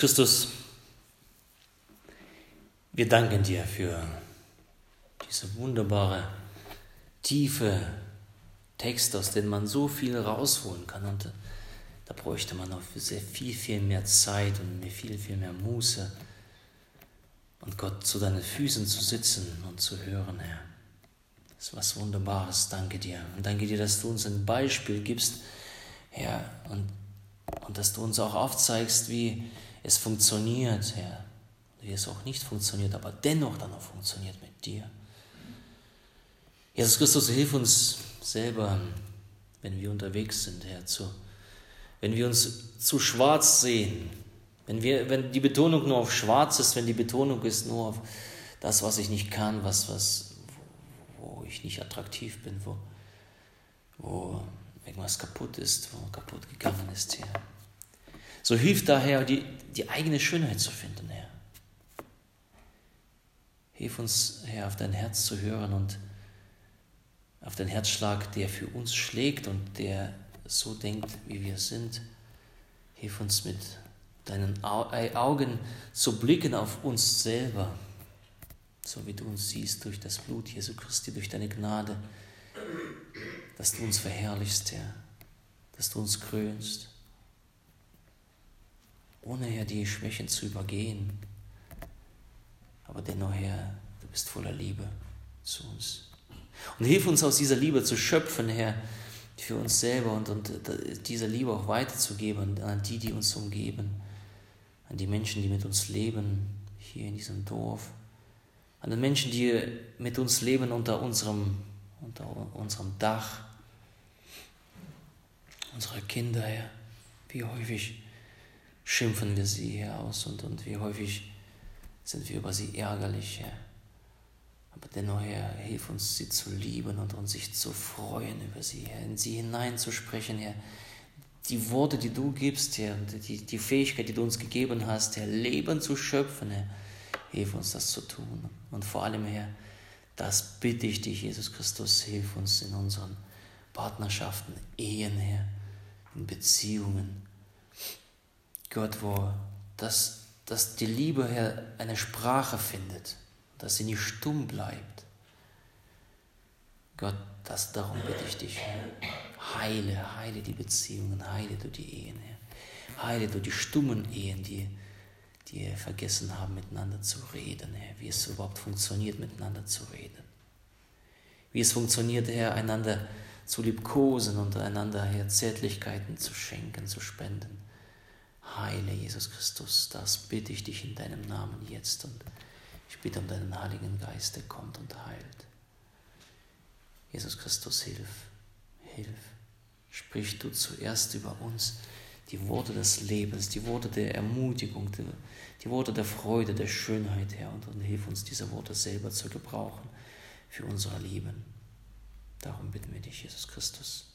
Christus, wir danken dir für diese wunderbare, tiefe Text, aus dem man so viel rausholen kann. Und äh, da bräuchte man auch sehr viel, viel mehr Zeit und viel, viel mehr Muße. Und Gott zu deinen Füßen zu sitzen und zu hören, Herr. Das ist was Wunderbares. Danke dir. Und danke dir, dass du uns ein Beispiel gibst, Herr, und, und dass du uns auch aufzeigst, wie es funktioniert, Herr. Wie es auch nicht funktioniert, aber dennoch dann auch funktioniert mit dir. Jesus Christus, hilf uns selber, wenn wir unterwegs sind, Herr, zu, wenn wir uns zu schwarz sehen, wenn, wir, wenn die Betonung nur auf schwarz ist, wenn die Betonung ist nur auf das, was ich nicht kann, was, was, ich nicht attraktiv bin, wo, wo irgendwas kaputt ist, wo kaputt gegangen ist, Herr. So hilft daher, die, die eigene Schönheit zu finden, Herr. Hilf uns, Herr, auf dein Herz zu hören und auf den Herzschlag, der für uns schlägt und der so denkt, wie wir sind. Hilf uns mit deinen Augen zu blicken auf uns selber so wie du uns siehst durch das Blut Jesu Christi, durch deine Gnade, dass du uns verherrlichst, Herr, dass du uns krönst, ohne, Herr, die Schwächen zu übergehen. Aber dennoch, Herr, du bist voller Liebe zu uns. Und hilf uns aus dieser Liebe zu schöpfen, Herr, für uns selber und, und diese Liebe auch weiterzugeben an die, die uns umgeben, an die Menschen, die mit uns leben, hier in diesem Dorf, an den Menschen, die mit uns leben unter unserem, unter unserem Dach, unsere Kinder, Herr. Wie häufig schimpfen wir sie, Herr, aus und, und wie häufig sind wir über sie ärgerlich, Herr. Aber dennoch, Herr, hilf uns, sie zu lieben und, und sich zu freuen über sie, Herr, in sie hineinzusprechen, Herr. Die Worte, die du gibst, Herr, die, die Fähigkeit, die du uns gegeben hast, Herr, Leben zu schöpfen, Herr, hilf uns, das zu tun. Und vor allem, Herr, das bitte ich dich, Jesus Christus, hilf uns in unseren Partnerschaften, Ehen, Herr, in Beziehungen. Gott, wo das, dass die Liebe, Herr, eine Sprache findet dass sie nicht stumm bleibt. Gott, das darum bitte ich dich. Heile, heile die Beziehungen, heile du die Ehen, Herr. Heile du die stummen Ehen, die, die vergessen haben, miteinander zu reden, Herr. Wie es überhaupt funktioniert, miteinander zu reden. Wie es funktioniert, Herr, einander zu liebkosen und einander, Herr, Zärtlichkeiten zu schenken, zu spenden. Heile Jesus Christus, das bitte ich dich in deinem Namen jetzt und ich bitte um deinen Heiligen Geist, der kommt und heilt. Jesus Christus, hilf, hilf. Sprich du zuerst über uns die Worte des Lebens, die Worte der Ermutigung, die, die Worte der Freude, der Schönheit, Herr, und, und hilf uns, diese Worte selber zu gebrauchen für unsere Lieben. Darum bitten wir dich, Jesus Christus.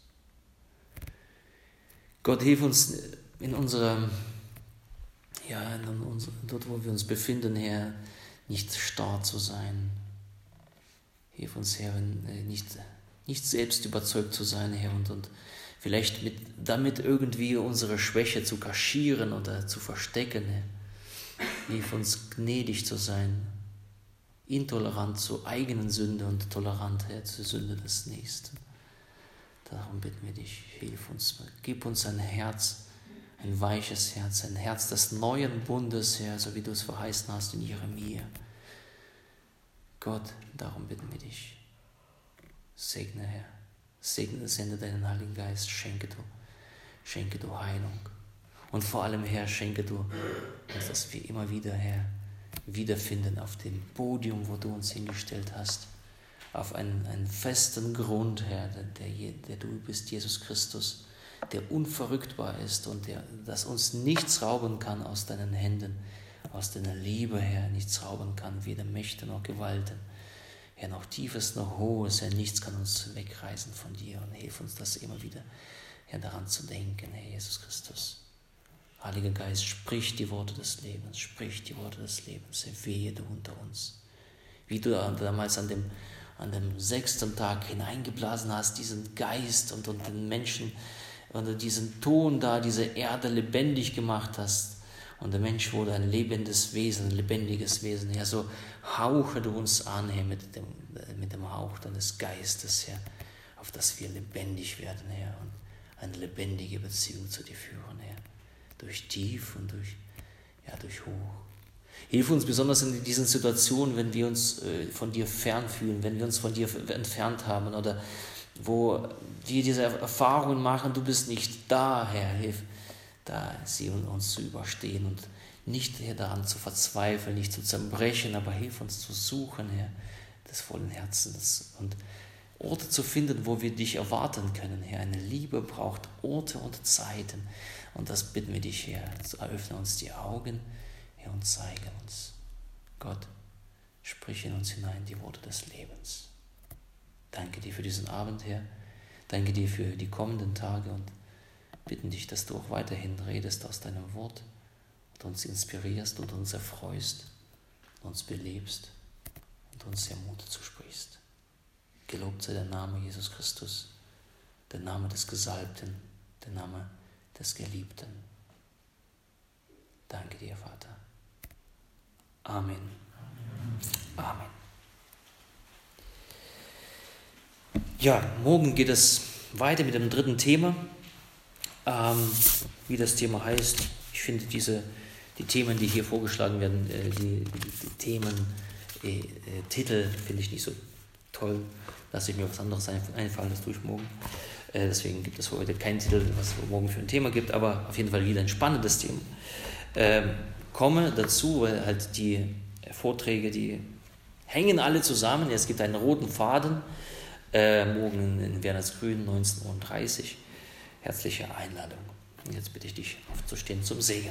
Gott, hilf uns in unserer, ja, in unser, dort, wo wir uns befinden, Herr, nicht starr zu sein. Hilf uns, Herr, äh, nicht, nicht selbst überzeugt zu sein, Herr, und, und vielleicht mit, damit irgendwie unsere Schwäche zu kaschieren oder zu verstecken. Herr. Hilf uns, gnädig zu sein, intolerant zur eigenen Sünde und tolerant, Herr, zur Sünde des Nächsten. Darum bitten wir dich, hilf uns, gib uns ein Herz, ein weiches Herz, ein Herz des neuen Bundes, Herr, so wie du es verheißen hast in Jeremia. Gott, darum bitten wir dich. Segne, Herr. Segne, sende deinen Heiligen Geist. Schenke du, schenke du Heilung. Und vor allem, Herr, schenke du, dass wir immer wieder, Herr, wiederfinden auf dem Podium, wo du uns hingestellt hast. Auf einen, einen festen Grund, Herr, der, der, der du bist, Jesus Christus der unverrückbar ist und der, das uns nichts rauben kann aus deinen Händen, aus deiner Liebe, Herr, nichts rauben kann, weder Mächte noch Gewalten. Herr, noch Tiefes noch Hohes, Herr, nichts kann uns wegreißen von dir und hilf uns das immer wieder, Herr, daran zu denken, Herr Jesus Christus. Heiliger Geist, sprich die Worte des Lebens, sprich die Worte des Lebens, Herr, wehe du unter uns. Wie du damals an dem, an dem sechsten Tag hineingeblasen hast, diesen Geist und, und den Menschen, und du diesen Ton da, diese Erde lebendig gemacht hast. Und der Mensch wurde ein lebendes Wesen, ein lebendiges Wesen. Herr, so hauche du uns an, Herr, mit dem, mit dem Hauch deines Geistes, Herr, auf dass wir lebendig werden, Herr, und eine lebendige Beziehung zu dir führen, Herr. Durch tief und durch, ja, durch hoch. Hilf uns besonders in diesen Situationen, wenn wir uns äh, von dir fern fühlen, wenn wir uns von dir entfernt haben oder wo die diese Erfahrungen machen, du bist nicht da, Herr, hilf, da sie uns zu überstehen und nicht, Herr, daran zu verzweifeln, nicht zu zerbrechen, aber hilf uns zu suchen, Herr, des vollen Herzens und Orte zu finden, wo wir dich erwarten können, Herr. Eine Liebe braucht Orte und Zeiten. Und das bitten wir dich, Herr. Eröffne uns die Augen, Herr, und zeige uns. Gott, sprich in uns hinein die Worte des Lebens. Danke dir für diesen Abend, Herr. Danke dir für die kommenden Tage und bitten dich, dass du auch weiterhin redest aus deinem Wort und uns inspirierst und uns erfreust, uns belebst und uns sehr Mut zusprichst. Gelobt sei der Name Jesus Christus, der Name des Gesalbten, der Name des Geliebten. Danke dir, Vater. Amen. Amen. Ja, morgen geht es weiter mit dem dritten Thema. Ähm, wie das Thema heißt, ich finde diese, die Themen, die hier vorgeschlagen werden, äh, die, die, Themen, äh, äh, Titel finde ich nicht so toll. Lasse ich mir was anderes einfallen, das tue ich morgen. Äh, deswegen gibt es heute keinen Titel, was es morgen für ein Thema gibt, aber auf jeden Fall wieder ein spannendes Thema. Ähm, komme dazu, weil halt die Vorträge, die hängen alle zusammen. Es gibt einen roten Faden. Äh, morgen in Wernersgrün, 19.30 Uhr. Herzliche Einladung. Und jetzt bitte ich dich aufzustehen zum Segen.